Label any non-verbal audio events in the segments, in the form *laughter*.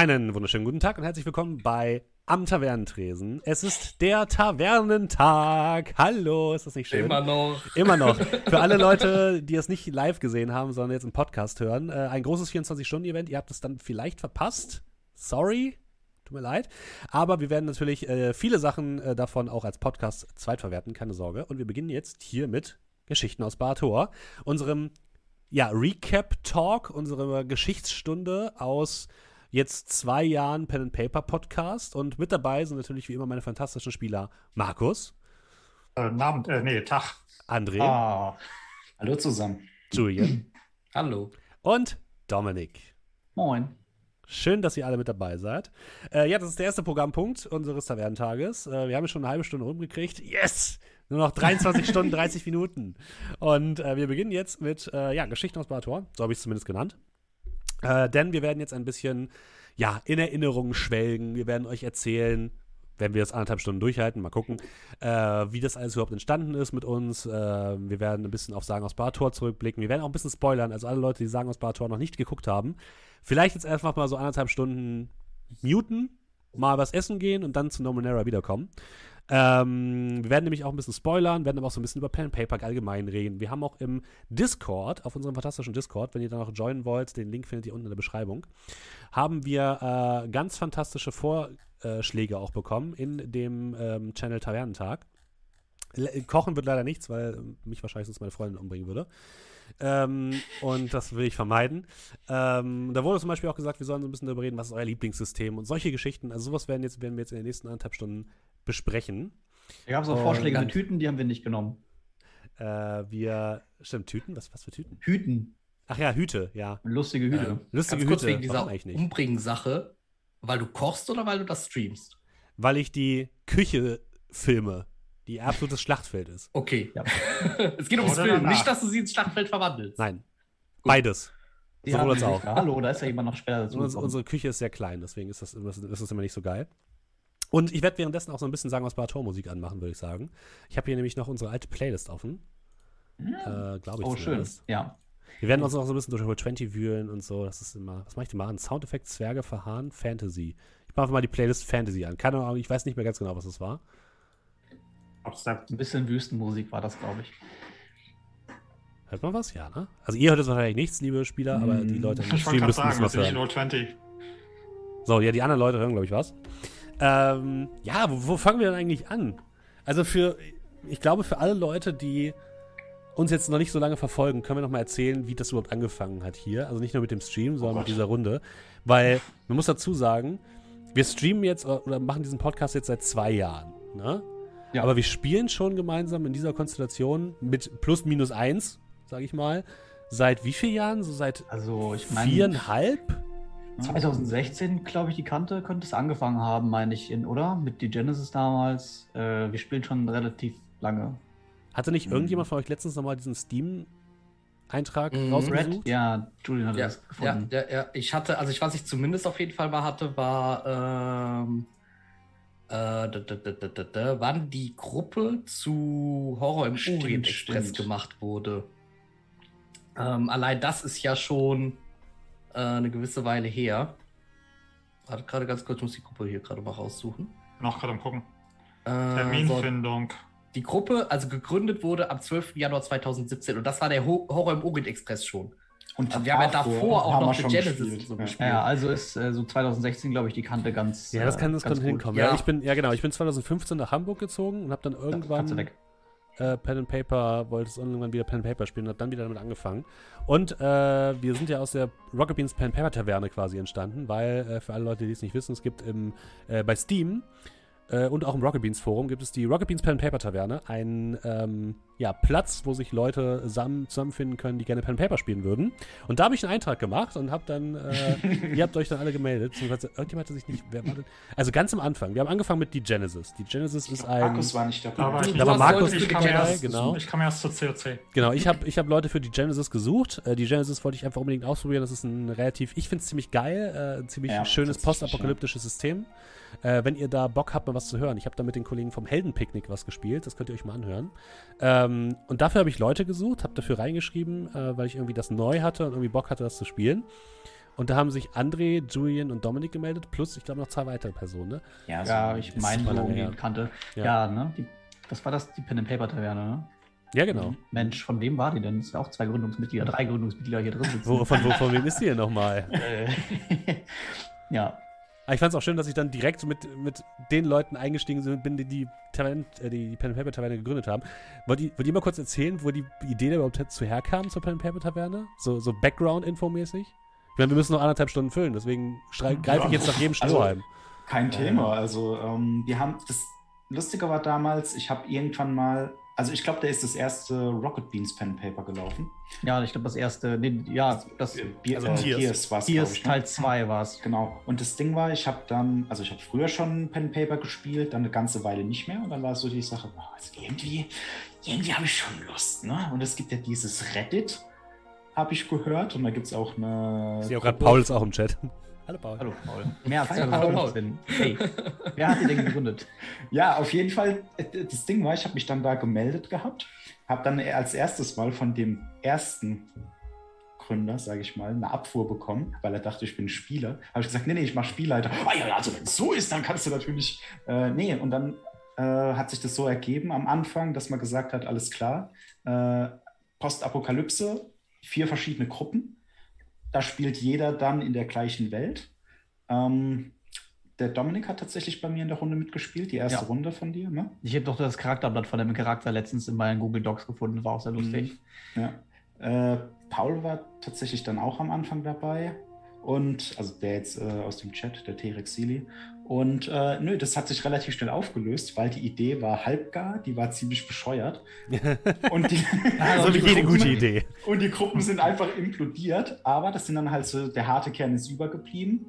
Einen wunderschönen guten Tag und herzlich willkommen bei Am Tavernentresen. Es ist der Tavernentag. Hallo, ist das nicht schön? Immer noch. Immer noch. *laughs* Für alle Leute, die es nicht live gesehen haben, sondern jetzt im Podcast hören, äh, ein großes 24-Stunden-Event. Ihr habt es dann vielleicht verpasst. Sorry. Tut mir leid. Aber wir werden natürlich äh, viele Sachen äh, davon auch als Podcast zweitverwerten, keine Sorge. Und wir beginnen jetzt hier mit Geschichten aus Bartor, unserem ja, Recap-Talk, unserer Geschichtsstunde aus jetzt zwei Jahren Pen and Paper Podcast und mit dabei sind natürlich wie immer meine fantastischen Spieler Markus. Äh, Namen, äh, nee, Tag. André. Ah. Hallo zusammen. Julian. *clears throat* Hallo. Und Dominik. Moin. Schön, dass ihr alle mit dabei seid. Äh, ja, das ist der erste Programmpunkt unseres Tavernentages. Äh, wir haben schon eine halbe Stunde rumgekriegt. Yes! Nur noch 23 *laughs* Stunden, 30 Minuten. Und äh, wir beginnen jetzt mit äh, ja, Geschichten aus Barator. So habe ich es zumindest genannt. Äh, denn wir werden jetzt ein bisschen ja, in Erinnerungen schwelgen. Wir werden euch erzählen, wenn wir das anderthalb Stunden durchhalten, mal gucken, äh, wie das alles überhaupt entstanden ist mit uns. Äh, wir werden ein bisschen auf Sagen aus Barator zurückblicken. Wir werden auch ein bisschen spoilern. Also alle Leute, die Sagen aus Barator noch nicht geguckt haben, vielleicht jetzt einfach mal so anderthalb Stunden muten, mal was essen gehen und dann zu Nominera wiederkommen. Ähm, wir werden nämlich auch ein bisschen spoilern, werden aber auch so ein bisschen über Pen and Paper allgemein reden. Wir haben auch im Discord, auf unserem fantastischen Discord, wenn ihr da noch joinen wollt, den Link findet ihr unten in der Beschreibung, haben wir äh, ganz fantastische Vorschläge auch bekommen in dem ähm, Channel Tavernentag. Le Kochen wird leider nichts, weil mich wahrscheinlich sonst meine Freundin umbringen würde. Ähm, und das will ich vermeiden. Ähm, da wurde zum Beispiel auch gesagt, wir sollen so ein bisschen darüber reden, was ist euer Lieblingssystem und solche Geschichten. Also sowas werden, jetzt, werden wir jetzt in den nächsten anderthalb Stunden besprechen. Da gab es auch Vorschläge mit Tüten, die haben wir nicht genommen. Äh, wir, stimmt, Tüten? Was, was für Tüten? Hüten. Ach ja, Hüte, ja. Lustige Hüte. Ähm, Lustige Ganz kurz Hüte. wegen dieser Warum eigentlich nicht? Umbringen-Sache. Weil du kochst oder weil du das streamst? Weil ich die Küche filme, die absolutes Schlachtfeld ist. Okay. Ja. *laughs* es geht ums Oder Film, danach. nicht, dass du sie ins Schlachtfeld verwandelst. Nein, beides. Die Sowohl haben als auch. Hallo, da ist ja jemand noch später dazu. Unsere Küche ist sehr klein, deswegen ist das, das ist immer nicht so geil. Und ich werde währenddessen auch so ein bisschen sagen, was Barator-Musik anmachen, würde ich sagen. Ich habe hier nämlich noch unsere alte Playlist offen. Äh, Glaube ich oh, schön. zumindest. Ja. Wir werden uns auch so ein bisschen durch Roll 20 wühlen und so. Das ist immer. Was mache ich denn mal an? Soundeffekt, Zwerge, Verharren, Fantasy. Ich mache einfach mal die Playlist Fantasy an. Keine Ahnung, ich weiß nicht mehr ganz genau, was das war. Da Ein bisschen Wüstenmusik war das, glaube ich. Hört man was? Ja, ne? Also ihr hört jetzt wahrscheinlich nichts, liebe Spieler, aber die Mm, Leute im wollte Stream müssen sagen, was nicht hören. Roll 20. So, ja, die anderen Leute hören, glaube ich, was. Ähm, ja, wo, wo fangen wir denn eigentlich an? Also für, ich glaube, für alle Leute, die uns jetzt noch nicht so lange verfolgen, können wir noch mal erzählen, wie das überhaupt angefangen hat hier. Also nicht nur mit dem Stream, sondern mit Gott. dieser Runde. Weil, man muss dazu sagen, wir streamen jetzt oder machen diesen Podcast jetzt seit zwei Jahren. Ne? Ja. Aber wir spielen schon gemeinsam in dieser Konstellation mit plus minus eins, sage ich mal. Seit wie vielen Jahren? So seit Also, ich meine, viereinhalb? 2016, glaube ich, die Kante könnte es angefangen haben, meine ich, in, oder? Mit die Genesis damals. Äh, wir spielen schon relativ lange. Hatte nicht Mhm. irgendjemand von euch letztens nochmal diesen Steam-Eintrag Mhm. rausgesucht? Red? Ja, Julian hat Ja, das ja, gefunden. ja, ja. Ich hatte, also ich, was ich zumindest auf jeden Fall mal hatte, war, ähm, äh, da, da, da, da, da, da, wann die Gruppe zu Horror im Stimmt, Orient Express stimmt. gemacht wurde. Ähm, allein das ist ja schon äh, eine gewisse Weile her. Warte gerade ganz kurz, ich muss die Gruppe hier gerade mal raussuchen. Noch gerade am gucken. Äh, so, Terminfindung. die Gruppe, also gegründet wurde am 12. Januar 2017 und das war der Ho Horror im Orient Express schon. Und Also wir haben ja davor auch noch The Genesis gespielt. so ja. gespielt. Ja, also ist äh, so 2016, glaube ich, die Kante ganz. Ja, das kann, das äh, ganz kann gut. hinkommen. Ja. Ja. ich bin, ja genau, ich bin 2015 nach Hamburg gezogen und habe dann Ja, kannst du irgendwann weg. Äh, Pen and Paper, wollte es irgendwann wieder Pen and Paper spielen und habe dann wieder damit angefangen. Und äh, wir sind ja aus der Rocket Beans Pen and Paper Taverne quasi entstanden, weil äh, für alle Leute, die es nicht wissen, es gibt im, äh, bei Steam äh, und auch im Rocket Beans Forum gibt es die Rocket Beans Pen and Paper Taverne, ein ähm, ja, Platz, wo sich Leute zusammen, zusammenfinden können, die gerne Pen and Paper spielen würden. Und da habe ich einen Eintrag gemacht und habe dann, äh, *laughs* ihr habt euch dann alle gemeldet, beziehungsweise irgendjemand hatte sich nicht, wer war denn? Also ganz am Anfang, wir haben angefangen mit die Genesis. Die Genesis ist ein, Markus war nicht dabei. Da war ich, Da war Markus die kam dabei, Genesis genau. Ich kam erst zur COC. Genau, ich habe ich hab Leute für die Genesis gesucht. Äh, die Genesis wollte ich einfach unbedingt ausprobieren. Das ist ein relativ, ich finde es ziemlich geil, äh, ein ziemlich Ja, schönes postapokalyptisches System. Äh, wenn ihr da Bock habt, mal was zu hören. Ich habe da mit den Kollegen vom Heldenpicknick was gespielt. Das könnt ihr euch mal anhören. Ähm, und dafür habe ich Leute gesucht, habe dafür reingeschrieben, äh, weil ich irgendwie das neu hatte und irgendwie Bock hatte, das zu spielen. Und da haben sich André, Julian und Dominik gemeldet, plus ich glaube noch zwei weitere Personen, ne? Ja, so- ich ist meine so her. Kante. Ja. Ja, ne? Die, das war das, die Pen and Paper Taverne, ne? Ja, genau. Mensch, von wem war die denn? Es sind auch zwei Gründungsmitglieder, drei Gründungsmitglieder hier drin sitzen. Wo, von, wo, von wem ist die denn nochmal? *laughs* Äh, *laughs* ja, Aber ich fand es auch schön, dass ich dann direkt mit, mit den Leuten eingestiegen bin, die die, Taverne, äh, die Pen Paper Taverne gegründet haben. Wollt ihr, wollt ihr mal kurz erzählen, wo die Idee da überhaupt zu herkam zur Pen Paper Taverne? So, so Background-Info-mäßig? Ich meine, wir müssen noch anderthalb Stunden füllen, deswegen greife ich jetzt nach jedem Also- Strohhalm. Kein Thema. Also, ähm, wir haben das Lustige war damals, ich habe irgendwann mal, also ich glaube, da ist das erste Rocket Beans Pen Paper gelaufen. ja, ich glaube, das erste, nee, ja, das Bier, Also äh, Tears. Tears war es. Ne? Teil 2 war es. Genau. Und das Ding war, ich habe dann, also ich habe früher schon Pen Paper gespielt, dann eine ganze Weile nicht mehr. Und dann war es so die Sache, also irgendwie, irgendwie habe ich schon Lust. Ne? Und es gibt ja dieses Reddit, habe ich gehört. Und da gibt es auch eine. Ich sehe auch gerade, Paul ist auch im Chat. Hallo Paul. Hallo, Paul. März Hallo, Paul. 2015. Hey, wer hat die denn gegründet? Ja, auf jeden Fall. äh, Das Ding war, ich habe mich dann da gemeldet gehabt, habe dann als erstes Mal von dem ersten Gründer, sage ich mal, eine Abfuhr bekommen, weil er dachte, ich bin Spieler. Habe ich gesagt, nee, nee, ich mache Spielleiter. Ah ja, also wenn es so ist, dann kannst du natürlich. Äh, nee, und dann äh, hat sich das so ergeben am Anfang, dass man gesagt hat, alles klar, äh, Postapokalypse, vier verschiedene Gruppen. Da spielt jeder dann in der gleichen Welt. Ähm, der Dominik hat tatsächlich bei mir in der Runde mitgespielt, die erste Ja. Runde von dir, ne? Ich habe doch das Charakterblatt von dem Charakter letztens in meinen Google Docs gefunden, war auch sehr lustig. Ja. Äh, Paul war tatsächlich dann auch am Anfang dabei. Und, also der jetzt äh, aus dem Chat, der T-Rex Sealy. Und äh, nö, das hat sich relativ schnell aufgelöst, weil die Idee war halbgar, die war ziemlich bescheuert. *laughs* Und die, so *laughs* und wie die jede Gruppen- gute Idee. Und die Gruppen sind einfach implodiert, aber das sind dann halt so, der harte Kern ist übergeblieben.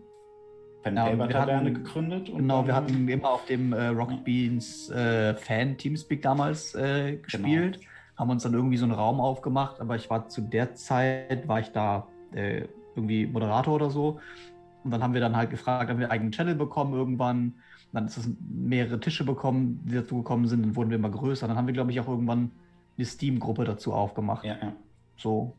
Pen Ja, und Paper wir Taverne hatten- gegründet. Und Genau, wir hatten immer auf dem äh, Rocket Beans äh, Fan-Teamspeak damals äh, gespielt, haben uns dann irgendwie so einen Raum aufgemacht, aber ich war zu der Zeit, war ich da äh, irgendwie Moderator oder so. Und dann haben wir dann halt gefragt, haben wir einen eigenen Channel bekommen irgendwann. Dann ist es mehrere Tische bekommen, die dazu gekommen sind, dann wurden wir immer größer. Dann haben wir, glaube ich, auch irgendwann eine Steam-Gruppe dazu aufgemacht. Ja, ja. So.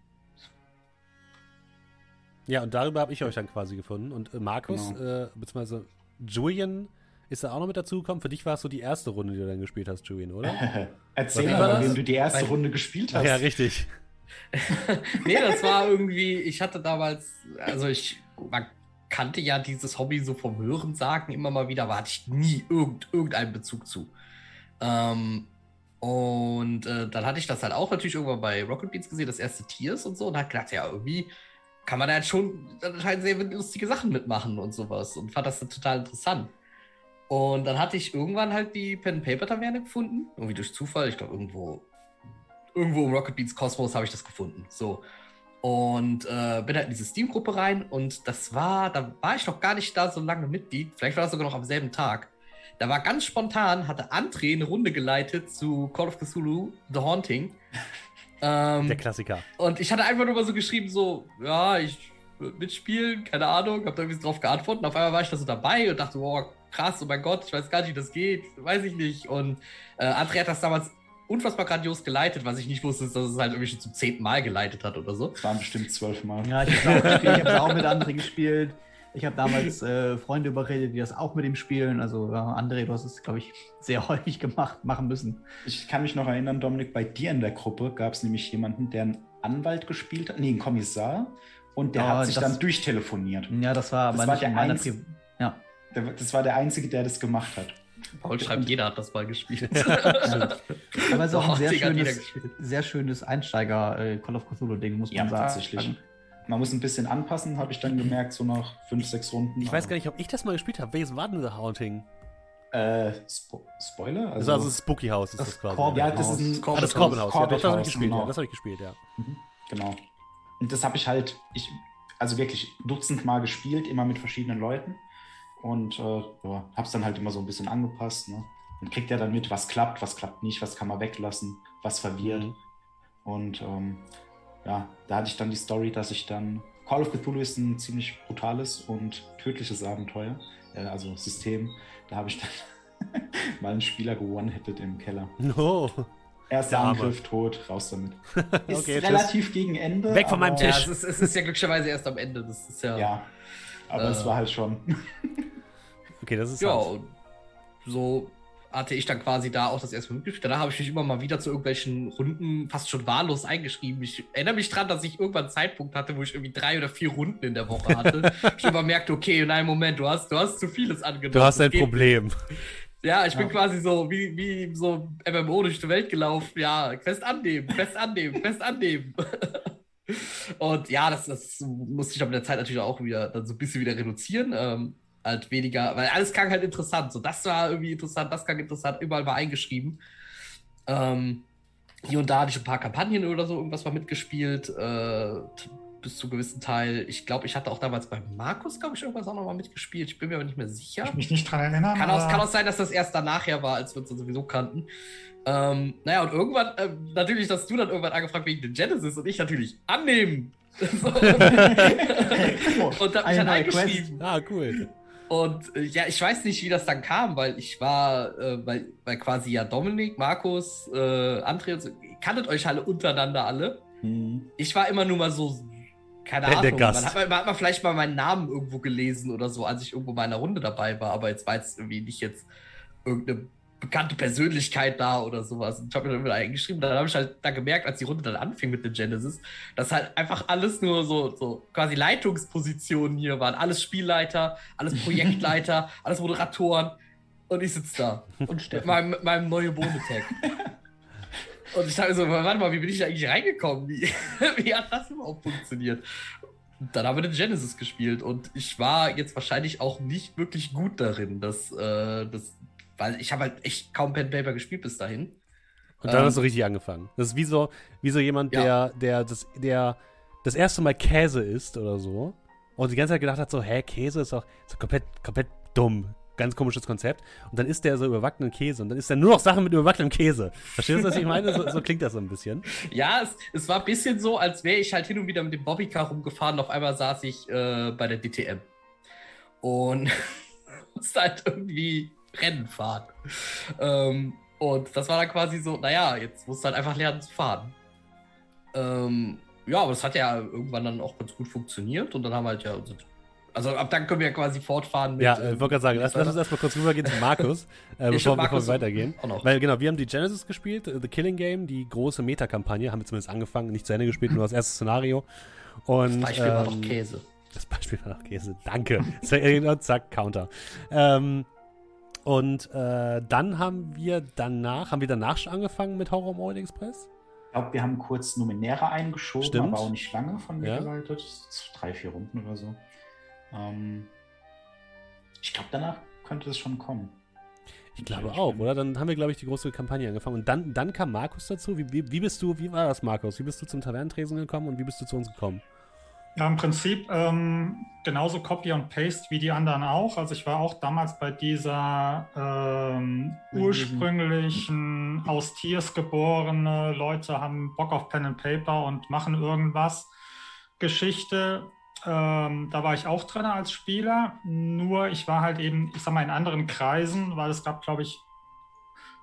Ja, und darüber habe ich euch dann quasi gefunden. Und äh, Markus, Genau. äh, beziehungsweise Julian ist da auch noch mit dazugekommen. Für dich war es so die erste Runde, die du dann gespielt hast, Julian, oder? *laughs* Erzähl mal, war wem du die erste Runde gespielt hast. ja, richtig. *laughs* nee, das war irgendwie, ich hatte damals, also ich, man kannte ja dieses Hobby so vom Hören sagen immer mal wieder, aber hatte ich nie irgend, irgendeinen Bezug zu. Ähm, und äh, dann hatte ich das halt auch natürlich irgendwann bei Rocket Beans gesehen, das erste Tiers und so, und hat gedacht, ja, irgendwie kann man da jetzt schon anscheinend sehr lustige Sachen mitmachen und sowas und fand das dann total interessant. Und dann hatte ich irgendwann halt die Pen and Paper Taverne gefunden, irgendwie durch Zufall, ich glaube irgendwo irgendwo im Rocket Beans Kosmos habe ich das gefunden. So. Und äh, bin halt in diese Steam-Gruppe rein und das war, da war ich noch gar nicht da so lange Mitglied. Vielleicht war das sogar noch am selben Tag. Da war ganz spontan, hatte André eine Runde geleitet zu Call of Cthulhu, The Haunting. *laughs* ähm, Der Klassiker. und ich hatte einfach nur mal so geschrieben, so, ja, ich würde mitspielen, keine Ahnung, hab da irgendwie drauf geantwortet. Und auf einmal war ich da so dabei und dachte, boah, krass, oh mein Gott, ich weiß gar nicht, wie das geht, weiß ich nicht. Und äh, André hat das damals unfassbar grandios geleitet, was ich nicht wusste, ist, dass es halt irgendwie schon zum zehnten Mal geleitet hat oder so. Das waren bestimmt zwölf Mal. Ja, ich habe auch, gespielt, *laughs* ich hab's auch mit anderen gespielt. Ich habe damals äh, Freunde überredet, die das auch mit ihm spielen. Also ja, André, du hast es, glaube ich, sehr *laughs* häufig gemacht, machen müssen. Ich kann mich noch erinnern, Dominik, bei dir in der Gruppe gab es nämlich jemanden, der einen Anwalt gespielt hat, nee, einen Kommissar, und der Ja, hat sich das- dann durchtelefoniert. Ja, das war Das aber war der einzige- Ja. Der, das war der Einzige, der das gemacht hat. Paul schreibt, jeder hat das mal gespielt. *laughs* Aber es ist auch ein sehr schönes, sehr schönes Einsteiger-Call of Cthulhu-Ding, muss man Ja, sagen. tatsächlich. Man muss ein bisschen anpassen, habe ich dann gemerkt, so nach fünf, sechs Runden. Ich weiß gar nicht, ob ich das mal gespielt habe. Welches war denn The Haunting? Äh, Spo Spoiler? Also, also Spooky House ist das, das quasi. Corbett ja, das ist ein Corbett Ah, das Corbin House. Ja, das habe ich House, gespielt. genau. Ja, das habe ich gespielt, ja. Genau. Und das habe ich halt, ich, also wirklich Dutzend Mal gespielt, immer mit verschiedenen Leuten. Und äh, ja, habe es dann halt immer so ein bisschen angepasst. Ne? Und kriegt ja dann mit, was klappt, was klappt nicht, was kann man weglassen, was verwirrt. Mhm. Und ähm, ja, da hatte ich dann die Story, dass ich dann. Call of Cthulhu ist ein ziemlich brutales und tödliches Abenteuer, äh, also System. Da habe ich dann *laughs* mal einen Spieler gewonnen-hitted im Keller. Oh. Erster Arme. Angriff, tot, raus damit. *laughs* Ist Okay, tschüss. relativ gegen Ende. Weg von meinem aber- Ja, Tisch. es ist, es ist ja glücklicherweise erst am Ende. Das ist ja. Ja, aber es Äh. war halt schon. *laughs* Okay, das ist Ja, hart. und so hatte ich dann quasi da auch das erste Mal mitgespielt. Danach habe ich mich immer mal wieder zu irgendwelchen Runden fast schon wahllos eingeschrieben. Ich erinnere mich dran, dass ich irgendwann einen Zeitpunkt hatte, wo ich irgendwie drei oder vier Runden in der Woche hatte. *laughs* ich immer merkte, okay, nein, Moment, du hast, du hast zu vieles angenommen. Du hast ein Problem. Ja, ich bin Ja. quasi so wie, wie so MMO durch die Welt gelaufen. Ja, Quest annehmen, Quest annehmen, Quest annehmen. *laughs* Und ja, das, das musste ich aber mit der Zeit natürlich auch wieder dann so ein bisschen wieder reduzieren. Ähm, halt weniger, weil alles klang halt interessant. So, das war irgendwie interessant, das klang interessant, überall war eingeschrieben. Ähm, hier und da hatte ich ein paar Kampagnen oder so irgendwas mal mitgespielt, äh, bis zu einem gewissen Teil. Ich glaube, ich hatte auch damals bei Markus, glaube ich, irgendwas auch noch mal mitgespielt. Ich bin mir aber nicht mehr sicher. Ich mich nicht dran erinnern. Kann auch, kann auch sein, dass das erst danach ja war, als wir uns dann sowieso kannten. Ähm, naja, und irgendwann, ähm, natürlich, dass du dann irgendwann angefragt wegen den Genesis und ich natürlich annehmen. *laughs* So. *laughs* und hab mich dann eingeschrieben. Ah, cool. Und äh, ja, ich weiß nicht, wie das dann kam, weil ich war, äh, weil, weil quasi ja Dominik, Markus, äh, André und so, ihr kanntet euch alle untereinander alle. Hm. Ich war immer nur mal so, keine Der- Ahnung, der Gast. Man, hat, man hat mal vielleicht mal meinen Namen irgendwo gelesen oder so, als ich irgendwo in einer Runde dabei war, aber jetzt war jetzt irgendwie nicht jetzt irgendeine bekannte Persönlichkeit da oder sowas. Und ich habe mir dann wieder eingeschrieben, dann habe ich halt da gemerkt, als die Runde dann anfing mit dem Genesis, dass halt einfach alles nur so, so quasi Leitungspositionen hier waren. Alles Spielleiter, alles Projektleiter, *laughs* alles Moderatoren. Und ich sitze da Und mit *laughs* meinem, meinem neuen Bonetag. Und ich dachte mir so, warte mal, wie bin ich da eigentlich reingekommen? Wie, *laughs* wie hat das überhaupt funktioniert? Dann haben wir den Genesis gespielt und ich war jetzt wahrscheinlich auch nicht wirklich gut darin, dass, äh, das, weil ich habe halt echt kaum Pen Paper gespielt bis dahin. Und dann Ähm, hast du richtig angefangen. Das ist wie so, wie so jemand, Ja. der, der, das, der das erste Mal Käse isst oder so und die ganze Zeit gedacht hat, so, hä, Käse ist doch, ist doch komplett, komplett dumm. Ganz komisches Konzept. Und dann isst der so überbackenen Käse und dann isst er nur noch Sachen mit überbackenem Käse. Verstehst du, was ich meine? So, so klingt das so ein bisschen. *laughs* Ja, es, es war ein bisschen so, als wäre ich halt hin und wieder mit dem Bobbycar rumgefahren. Auf einmal saß ich äh, bei der DTM. Und *laughs* musste halt irgendwie Rennen fahren. Ähm, und das war dann quasi so, naja, jetzt musst du halt einfach lernen zu fahren. Ähm, ja, aber das hat ja irgendwann dann auch ganz gut funktioniert. Und dann haben wir halt ja. unser- Also ab dann können wir ja quasi fortfahren mit. Ja, äh, ich wollte gerade sagen, lass, lass uns erstmal kurz rübergehen zu Markus, *laughs* äh, bevor, stimmt, bevor Markus wir weitergehen. Weil genau, wir haben die Genesis gespielt, äh, The Killing Game, die große Meta-Kampagne, haben wir zumindest angefangen, nicht zu Ende gespielt, nur das erste Szenario. Und, das Beispiel war doch ähm, Käse. Das Beispiel war noch Käse. Danke. Zack, Zack, Counter. Ähm, und äh, dann haben wir danach, haben wir danach schon angefangen mit Horror Mode Express? Ich glaube, wir haben kurz Numenera eingeschoben, Stimmt. aber auch nicht lange von mir Ja. geleitet. Drei, vier Runden oder so. Ähm, ich glaube, danach könnte es schon kommen. Ich glaube Ich auch, bin- oder? Dann haben wir, glaube ich, die große Kampagne angefangen. Und dann, dann kam Markus dazu. Wie, wie, wie bist du, wie war das, Markus? Wie bist du zum Tavernentresen gekommen und wie bist du zu uns gekommen? Ja, im Prinzip ähm, genauso Copy und Paste wie die anderen auch. Also ich war auch damals bei dieser ähm, ursprünglichen aus Tiers geborene Leute haben Bock auf Pen and Paper und machen irgendwas Geschichte. Ähm, da war ich auch drin als Spieler, nur ich war halt eben, ich sag mal, in anderen Kreisen, weil es gab, glaube ich,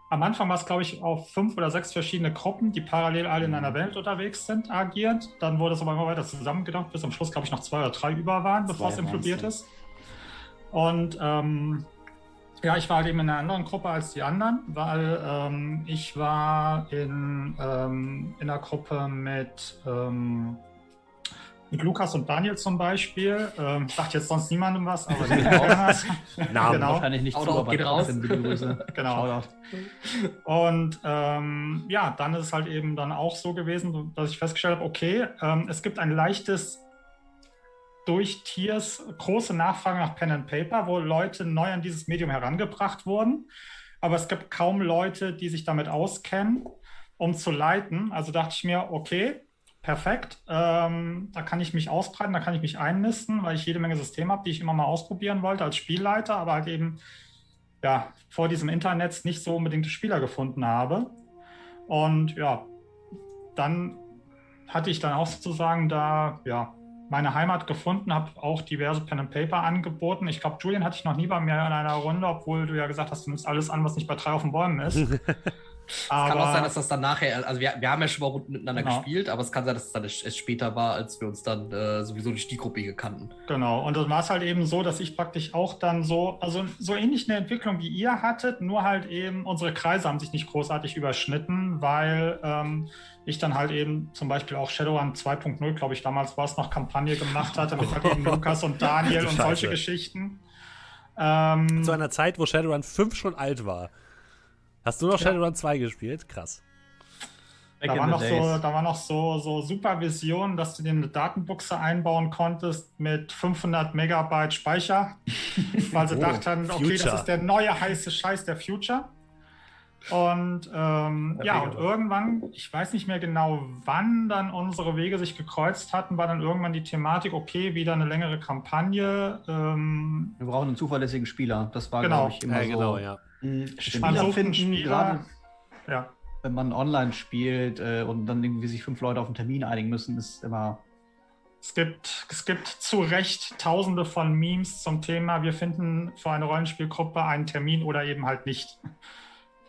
am Anfang war es, glaube ich, auf fünf oder sechs verschiedene Gruppen, die parallel alle in einer Welt unterwegs sind, agiert. Dann wurde es aber immer weiter zusammengedacht, bis am Schluss, glaube ich, noch zwei oder drei über waren, bevor es implodiert ist. Und ähm, ja, ich war halt eben in einer anderen Gruppe als die anderen, weil ähm, ich war in, ähm, in einer Gruppe mit, ähm, mit Lukas und Daniel zum Beispiel. Ähm, sagt jetzt sonst niemandem was, aber die *laughs* das. Namen. Genau. Wahrscheinlich nicht Shoutout zu, aber geht raus. Grüße. *laughs* Genau. Shoutout. Und ähm, ja, dann ist es halt eben dann auch so gewesen, dass ich festgestellt habe, okay, ähm, es gibt ein leichtes durch Tiers große Nachfrage nach Pen and Paper, wo Leute neu an dieses Medium herangebracht wurden. Aber es gibt kaum Leute, die sich damit auskennen, um zu leiten. Also dachte ich mir, okay, perfekt, ähm, da kann ich mich ausbreiten, da kann ich mich einnisten, weil ich jede Menge Systeme habe, die ich immer mal ausprobieren wollte als Spielleiter, aber halt eben ja, vor diesem Internet nicht so unbedingte Spieler gefunden habe. Und ja, dann hatte ich dann auch sozusagen da, ja, meine Heimat gefunden, habe auch diverse Pen and Paper angeboten. Ich glaube, Julian hatte ich noch nie bei mir in einer Runde, obwohl du ja gesagt hast, du nimmst alles an, was nicht bei drei auf den Bäumen ist. *laughs* Es kann auch sein, dass das dann nachher, also wir, wir haben ja schon mal Runden miteinander Genau. gespielt, aber es kann sein, dass es dann erst später war, als wir uns dann äh, sowieso durch die Gruppe kannten. Genau, und dann war es halt eben so, dass ich praktisch auch dann so, also so ähnlich eine Entwicklung wie ihr hattet, nur halt eben unsere Kreise haben sich nicht großartig überschnitten, weil ähm, ich dann halt eben zum Beispiel auch Shadowrun 2.0, glaube ich, damals war es noch Kampagne gemacht hatte mit halt eben *laughs* Lukas und Daniel und solche. Geschichten. Ähm, Zu einer Zeit, wo Shadowrun 5 schon alt war. Hast du noch Ja. Shadowrun 2 gespielt? Krass. Back Da in war, the noch so, da war noch so, so Supervision, dass du dir eine Datenbuchse einbauen konntest mit 500 Megabyte Speicher, *laughs* weil sie Oh, dachten, okay, Future. das ist der neue heiße Scheiß der Future. Und ähm, Ja, und irgendwann, ich weiß nicht mehr genau, wann dann unsere Wege sich gekreuzt hatten, war dann irgendwann die Thematik, okay, wieder eine längere Kampagne. Ähm, Wir brauchen einen zuverlässigen Spieler. Das war, Genau. glaube ich, immer Ja, genau, so. ja. Mhm, Spieler finden, Spieler. gerade ja. wenn man online spielt äh, und dann irgendwie sich fünf Leute auf einen Termin einigen müssen, ist immer. Es gibt, es gibt zu Recht tausende von Memes zum Thema, wir finden für eine Rollenspielgruppe einen Termin oder eben halt nicht.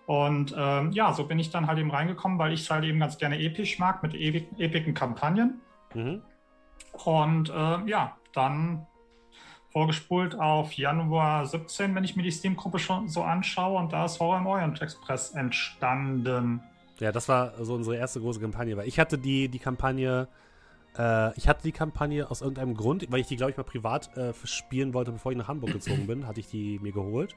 Und ähm, ja, so bin ich dann halt eben reingekommen, weil ich es halt eben ganz gerne episch mag mit ewig, epigen Kampagnen. Mhm. Und äh, ja, dann vorgespult auf Januar 17, wenn ich mir die Steam-Gruppe schon so anschaue. Und da ist Horror im Orient Express entstanden. Ja, das war so unsere erste große Kampagne, weil ich hatte die, die Kampagne, äh, ich hatte die Kampagne aus irgendeinem Grund, weil ich die, glaube ich, mal privat äh, spielen wollte, bevor ich nach Hamburg gezogen bin, hatte ich die mir geholt.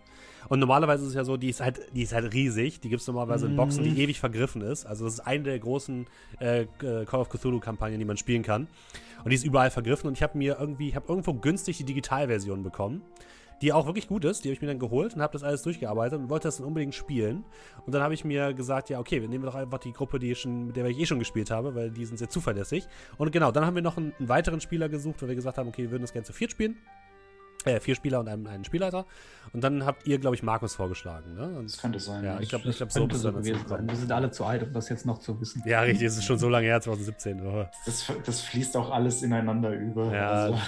Und normalerweise ist es ja so, die ist halt, die ist halt riesig, die gibt es normalerweise in Boxen, die ewig vergriffen ist. Also das ist eine der großen äh, äh, Call of Cthulhu-Kampagnen, die man spielen kann. Und die ist überall vergriffen und ich habe mir irgendwie, ich habe irgendwo günstig die Digitalversion bekommen die auch wirklich gut ist. Die habe ich mir dann geholt und habe das alles durchgearbeitet und wollte das dann unbedingt spielen. Und dann habe ich mir gesagt, ja, okay, wir nehmen doch einfach die Gruppe, die schon, mit der ich eh schon gespielt habe, weil die sind sehr zuverlässig. Und genau, dann haben wir noch einen, einen weiteren Spieler gesucht, weil wir gesagt haben, okay, wir würden das gerne zu viert spielen. Äh, vier Spieler und einen, einen Spielleiter. Und dann habt ihr, glaube ich, Markus vorgeschlagen, ne? Und, Das könnte sein. ja, ich glaube, ich glaub, so könnte bist so gewesen sein. Wir sind alle zu alt, um das jetzt noch zu wissen. Ja, richtig, es ist schon so lange her, 2017. Oder? Das, das fließt auch alles ineinander über. Ja, Also.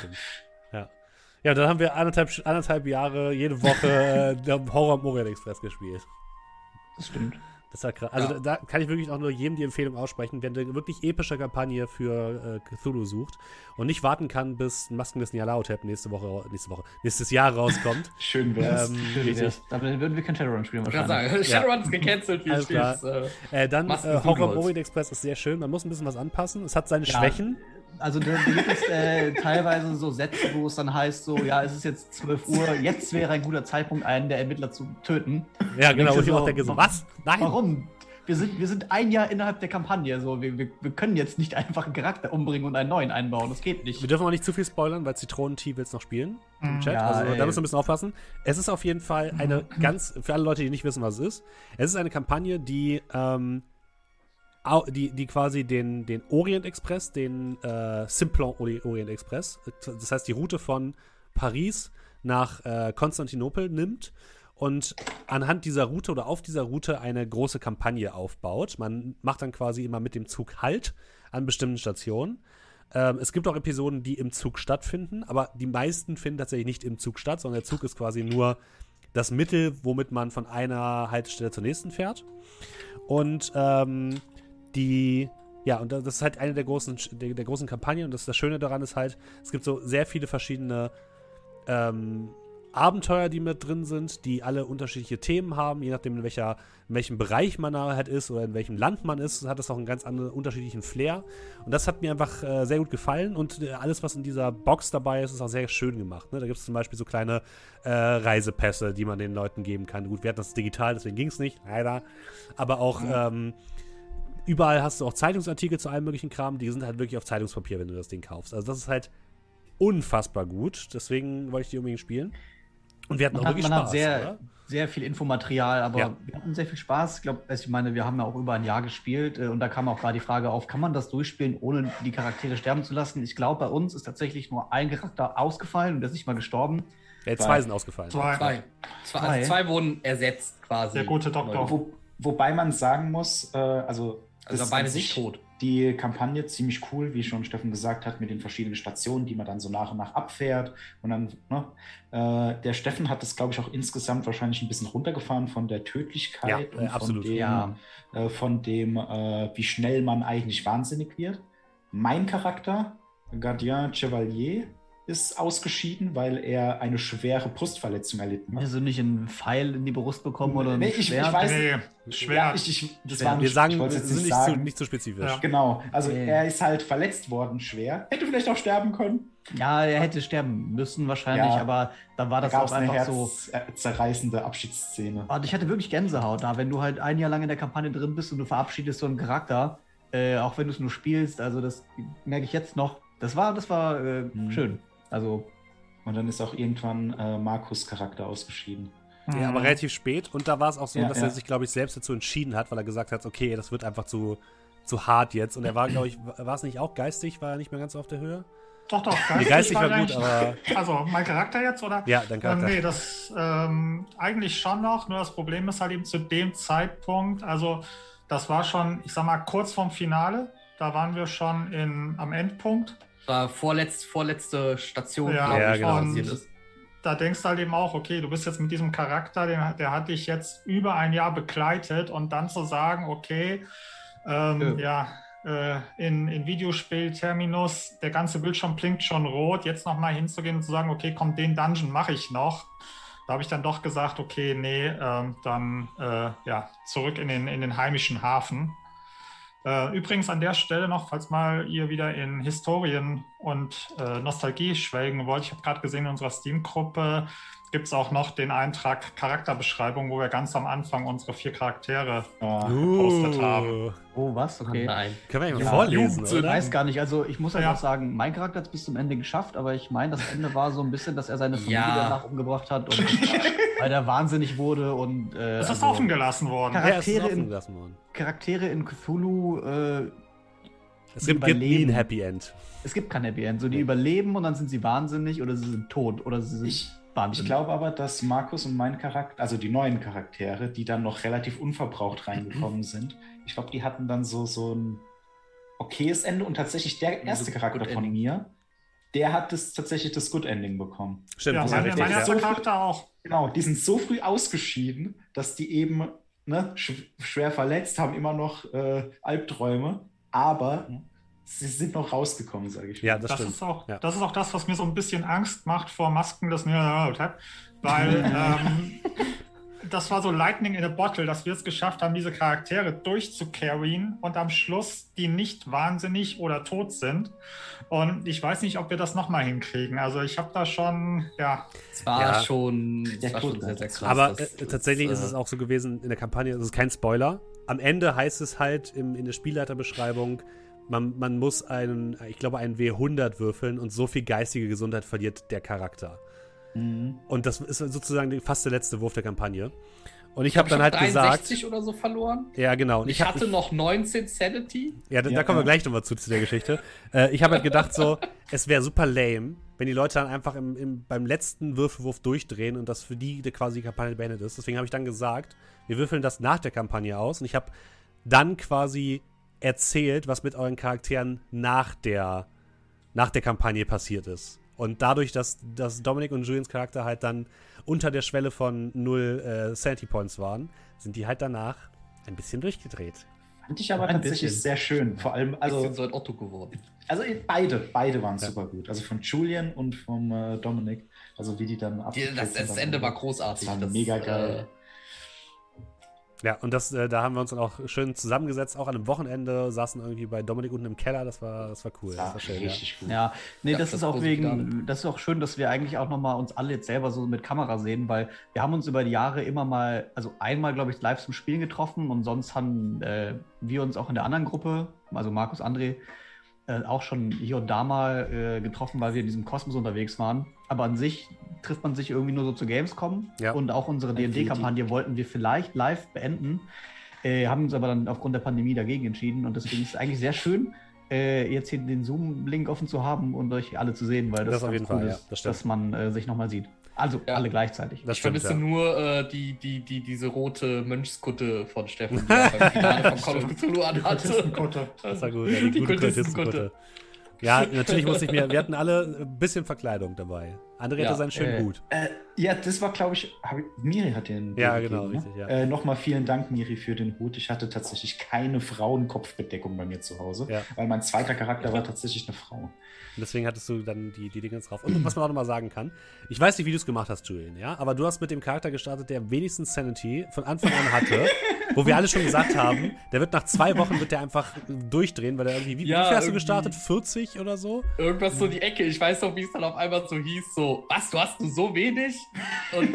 Ja. Dann haben wir anderthalb, anderthalb Jahre jede Woche *laughs* äh, der Horror Orient Express gespielt. Das stimmt. Das war krass. Also Ja. da, da kann ich wirklich auch nur jedem die Empfehlung aussprechen, wenn eine wirklich epische Kampagne für äh, Cthulhu sucht und nicht warten kann, bis Masken des Nyarlathotep nächste Woche, nächste Woche, nächstes Jahr rauskommt. *laughs* schön wär's. ähm, Schön wär's. Dann würden wir kein Shadowrun spielen Ich kann wahrscheinlich. sagen, Shadowrun ist gecancelt, wie Alles es klar. ist. Äh, Äh, dann äh, Horror. Orient Express ist sehr schön. Man muss ein bisschen was anpassen. Es hat seine Ja. Schwächen. Also da gibt es äh, teilweise so Sätze, wo es dann heißt, so, ja, es ist jetzt 12 Uhr, jetzt wäre ein guter Zeitpunkt, einen der Ermittler zu töten. Ja, genau. Und ich auch so, denke so, was? Nein. Warum? Wir sind, wir sind ein Jahr innerhalb der Kampagne, so, wir, wir, wir können jetzt nicht einfach einen Charakter umbringen und einen neuen einbauen, das geht Wir nicht. dürfen auch nicht zu viel spoilern, weil Zitronen-Tee will es noch spielen im Mhm. Chat. Ja, also da müssen wir ein bisschen aufpassen. Es ist auf jeden Fall eine ganz, für alle Leute, die nicht wissen, was es ist, es ist eine Kampagne, die, ähm, die, die quasi den, den Orient Express, den äh, Simplon Ori- Orient Express, das heißt die Route von Paris nach äh, Konstantinopel nimmt und anhand dieser Route oder auf dieser Route eine große Kampagne aufbaut. Man macht dann quasi immer mit dem Zug Halt an bestimmten Stationen. Ähm, es gibt auch Episoden, die im Zug stattfinden, aber die meisten finden tatsächlich nicht im Zug statt, sondern der Zug ist quasi nur das Mittel, womit man von einer Haltestelle zur nächsten fährt. Und ähm, die, ja, und das ist halt eine der großen, der, der großen Kampagnen und das, das Schöne daran ist halt, es gibt so sehr viele verschiedene ähm, Abenteuer, die mit drin sind, die alle unterschiedliche Themen haben, je nachdem, in, welcher, in welchem Bereich man da halt ist oder in welchem Land man ist, hat das auch einen ganz anderen, unterschiedlichen Flair. Und das hat mir einfach äh, sehr gut gefallen und äh, alles, was in dieser Box dabei ist, ist auch sehr schön gemacht. Ne? Da gibt es zum Beispiel so kleine äh, Reisepässe, die man den Leuten geben kann. Gut, wir hatten das digital, deswegen ging es nicht, leider. Aber auch ähm, überall hast du auch Zeitungsartikel zu allem möglichen Kram, die sind halt wirklich auf Zeitungspapier, wenn du das Ding kaufst. Also das ist halt unfassbar gut, deswegen wollte ich die unbedingt spielen. Und wir hatten Man auch hat, wirklich man Spaß, hat sehr, oder? sehr viel Infomaterial, aber Ja. wir hatten sehr viel Spaß. Ich glaube, ich meine, wir haben ja auch über ein Jahr gespielt äh, und da kam auch gerade die Frage auf, kann man das durchspielen, ohne die Charaktere sterben zu lassen? Ich glaube, bei uns ist tatsächlich nur ein Charakter ausgefallen und der ist nicht mal gestorben. Ja, zwei sind ausgefallen. Zwei. zwei. Zwei, Zwei. also zwei wurden ersetzt quasi. Der gute Doktor. Wo, wobei man sagen muss, äh, also, Also das beide sich- tot. die Kampagne ziemlich cool, wie schon Steffen gesagt hat, mit den verschiedenen Stationen, die man dann so nach und nach abfährt. Und dann, ne, äh, der Steffen hat das, glaube ich, auch insgesamt wahrscheinlich ein bisschen runtergefahren von der Tödlichkeit Ja, und äh, absolut. von dem, Ja. äh, von dem äh, wie schnell man eigentlich wahnsinnig wird. Mein Charakter, Gardien Chevalier, ist ausgeschieden, weil er eine schwere Brustverletzung erlitten hat. Also nicht einen Pfeil in die Brust bekommen oder ein Nee, ich- ich Schwert? weiß- Nee, Ja, schwer. ich, ich, das Schwer. war Wir nicht, sagen, ich jetzt nicht, nicht zu, sagen. nicht zu spezifisch. Ja. Genau, also Okay. er ist halt verletzt worden, schwer. Hätte vielleicht auch sterben können. Ja, er hätte sterben müssen wahrscheinlich, Ja. aber da war Da das gab auch es eine einfach so. herzzerreißende Abschiedsszene. Und ich hatte wirklich Gänsehaut da, wenn du halt ein Jahr lang in der Kampagne drin bist und du verabschiedest so einen Charakter, äh, auch wenn du es nur spielst, also das merke ich jetzt noch. Das war, das war äh, Mhm. schön. Also Und dann ist auch irgendwann äh, Markus Charakter ausgeschieden. Ja, aber relativ spät. Und da war es auch so, Ja, dass ja. er sich, glaube ich, selbst dazu entschieden hat, weil er gesagt hat, okay, das wird einfach zu, zu hart jetzt. Und er war, glaube ich, war es nicht auch geistig? War er nicht mehr ganz auf der Höhe? Doch, doch. Nee, geistig war gut, eigentlich- aber Also, mein Charakter jetzt, oder? ja, dein Ähm, Charakter. nee, das ähm, eigentlich schon noch. Nur das Problem ist halt eben zu dem Zeitpunkt, also das war schon, ich sag mal, kurz vorm Finale. Da waren wir schon in, am Endpunkt. War vorletz, vorletzte Station, Ja, glaube ja, ich, genau. passiert ist. Da denkst du halt eben auch, okay, du bist jetzt mit diesem Charakter, den, der hat dich jetzt über ein Jahr begleitet und dann zu sagen, okay, ähm, ja, äh, in, in Videospiel-Terminus, der ganze Bildschirm blinkt schon rot, jetzt nochmal hinzugehen und zu sagen, okay, komm, den Dungeon mache ich noch. Da habe ich dann doch gesagt, okay, nee, ähm, dann äh, ja, zurück in den, in den heimischen Hafen. Äh, übrigens an der Stelle noch, falls mal ihr wieder in Historien und äh, Nostalgie schwelgen wollt, ich habe gerade gesehen, in unserer Steam-Gruppe gibt es auch noch den Eintrag Charakterbeschreibung, wo wir ganz am Anfang unsere vier Charaktere Ja. gepostet haben. Oh, was? Okay. Nein. Können wir Ja, vorlesen, Jugend- Ich oder? weiß gar nicht, also ich muss Ja. einfach sagen, mein Charakter hat es bis zum Ende geschafft, aber ich meine, das Ende war so ein bisschen, dass er seine Familie Ja. danach umgebracht hat und *laughs* weil er wahnsinnig wurde und äh, Es ist also offen gelassen worden. Charakter- Ja, Charaktere offen in- gelassen worden. Charaktere in Cthulhu, äh, Es gibt, gibt nie ein überleben. Happy End. es gibt kein Happy End. So, die überleben und dann sind sie wahnsinnig oder sie sind tot oder sie sind Ich- wahnsinnig. Ich glaube aber, dass Markus und mein Charakter, also die neuen Charaktere, die dann noch relativ unverbraucht reingekommen sind, ich glaube, die hatten dann so, so ein okayes Ende und tatsächlich der erste Charakter von mir, der hat das, tatsächlich das Good Ending bekommen. Stimmt, Ja, das mein, mein erster So- Charakter auch. Genau, die sind so früh ausgeschieden, dass die eben ne, sch schwer verletzt, haben immer noch äh, Albträume, aber sie sind noch rausgekommen, sage ich. Ja, das, Das stimmt. ist, auch, Ja. das ist auch das, was mir so ein bisschen Angst macht vor Masken des Nerd, weil *laughs* ähm, das war so Lightning in a Bottle, dass wir es geschafft haben, diese Charaktere durchzucarryen und am Schluss die nicht wahnsinnig oder tot sind. Und ich weiß nicht, ob wir das nochmal hinkriegen. Also ich habe da schon, ja, Es war Ja. schon, es Der war schon sehr, sehr krass. Aber Das- äh, tatsächlich das, ist es äh, auch so gewesen in der Kampagne, das ist kein Spoiler. Am Ende heißt es halt im, in der Spielleiterbeschreibung, man, man muss einen, ich glaube, einen W100 würfeln und so viel geistige Gesundheit verliert der Charakter. Mhm. Und das ist sozusagen fast der letzte Wurf der Kampagne. Und ich habe dann halt gesagt, 63 oder so verloren. ja genau, und Ich, ich, hatte noch 19 Sanity. Ja, da, Ja, da kommen wir ja. gleich nochmal zu, zu der Geschichte. Äh, ich habe halt gedacht, so, *laughs* es wäre super lame, wenn die Leute dann einfach im, im, beim letzten Würfelwurf durchdrehen und das für die die quasi die Kampagne beendet ist. Deswegen habe ich dann gesagt, wir würfeln das nach der Kampagne aus und ich habe dann quasi erzählt, was mit euren Charakteren nach der, nach der Kampagne passiert ist. Und dadurch, dass, dass Dominic und Julians Charakter halt dann unter der Schwelle von null äh, Sanity Points waren, sind die halt danach ein bisschen durchgedreht. Fand ich aber Ein tatsächlich bisschen. sehr schön. Vor allem, Also, also, sind so ein Otto geworden. also beide, beide waren Ja. super gut. Also von Julian und vom äh, Dominik. Also wie die dann abgekriegt das, das. Ende war großartig. Das war mega geil. Ja, und das, äh, da haben wir uns dann auch schön zusammengesetzt, auch an einem Wochenende, saßen irgendwie bei Dominik unten im Keller, das war, das war cool. Das Das war schön, ja. richtig gut. Ja, nee, Ja, das, das ist auch wegen, das ist auch schön, dass wir eigentlich auch nochmal uns alle jetzt selber so mit Kamera sehen, weil wir haben uns über die Jahre immer mal, also einmal, glaube ich, live zum Spielen getroffen und sonst haben äh, wir uns auch in der anderen Gruppe, also Markus, André, äh, auch schon hier und da mal äh, getroffen, weil wir in diesem Kosmos unterwegs waren. Aber an sich trifft man sich irgendwie nur so zu Gamescom Ja. und auch unsere. D&D-Kampagne wollten wir vielleicht live beenden, äh, haben uns aber dann aufgrund der Pandemie dagegen entschieden und deswegen ist es eigentlich sehr schön, äh, jetzt hier den Zoom-Link offen zu haben und euch alle zu sehen, weil das, Das auf jeden Fall, ja, ist, das stimmt. dass man äh, sich nochmal sieht. Also Ja. alle gleichzeitig. Das ich stimmt, vermisse ja. nur äh, die, die, die, diese rote Mönchskutte von Steffen, die *laughs* er beim Finale von Call of Cthulhu anhatte. Das war gut, ja, die, Die gute Kultistenkutte. Kultistenkutte. Ja, natürlich musste ich mir, wir hatten alle ein bisschen Verkleidung dabei. André Ja, hatte seinen schönen äh, Hut. Äh, ja, das war, glaube ich, ich, Miri hat den. Ja, den genau, gegeben, richtig, ja. Äh, Nochmal vielen Dank, Miri, für den Hut. Ich hatte tatsächlich keine Frauenkopfbedeckung bei mir zu Hause, Ja. weil mein zweiter Charakter war tatsächlich eine Frau. Und deswegen hattest du dann die, die Dinge drauf. Und was man auch nochmal sagen kann, ich weiß nicht, wie du es gemacht hast, Julian, ja, aber du hast mit dem Charakter gestartet, der wenigstens Sanity von Anfang an hatte, wo wir alle schon gesagt haben, der wird nach zwei Wochen wird der einfach durchdrehen, weil er irgendwie, wie, Ja, wie viel hast du gestartet? 40 oder so? Irgendwas so die Ecke. Ich weiß noch, wie es dann auf einmal so hieß: so, was, du hast du so wenig? Und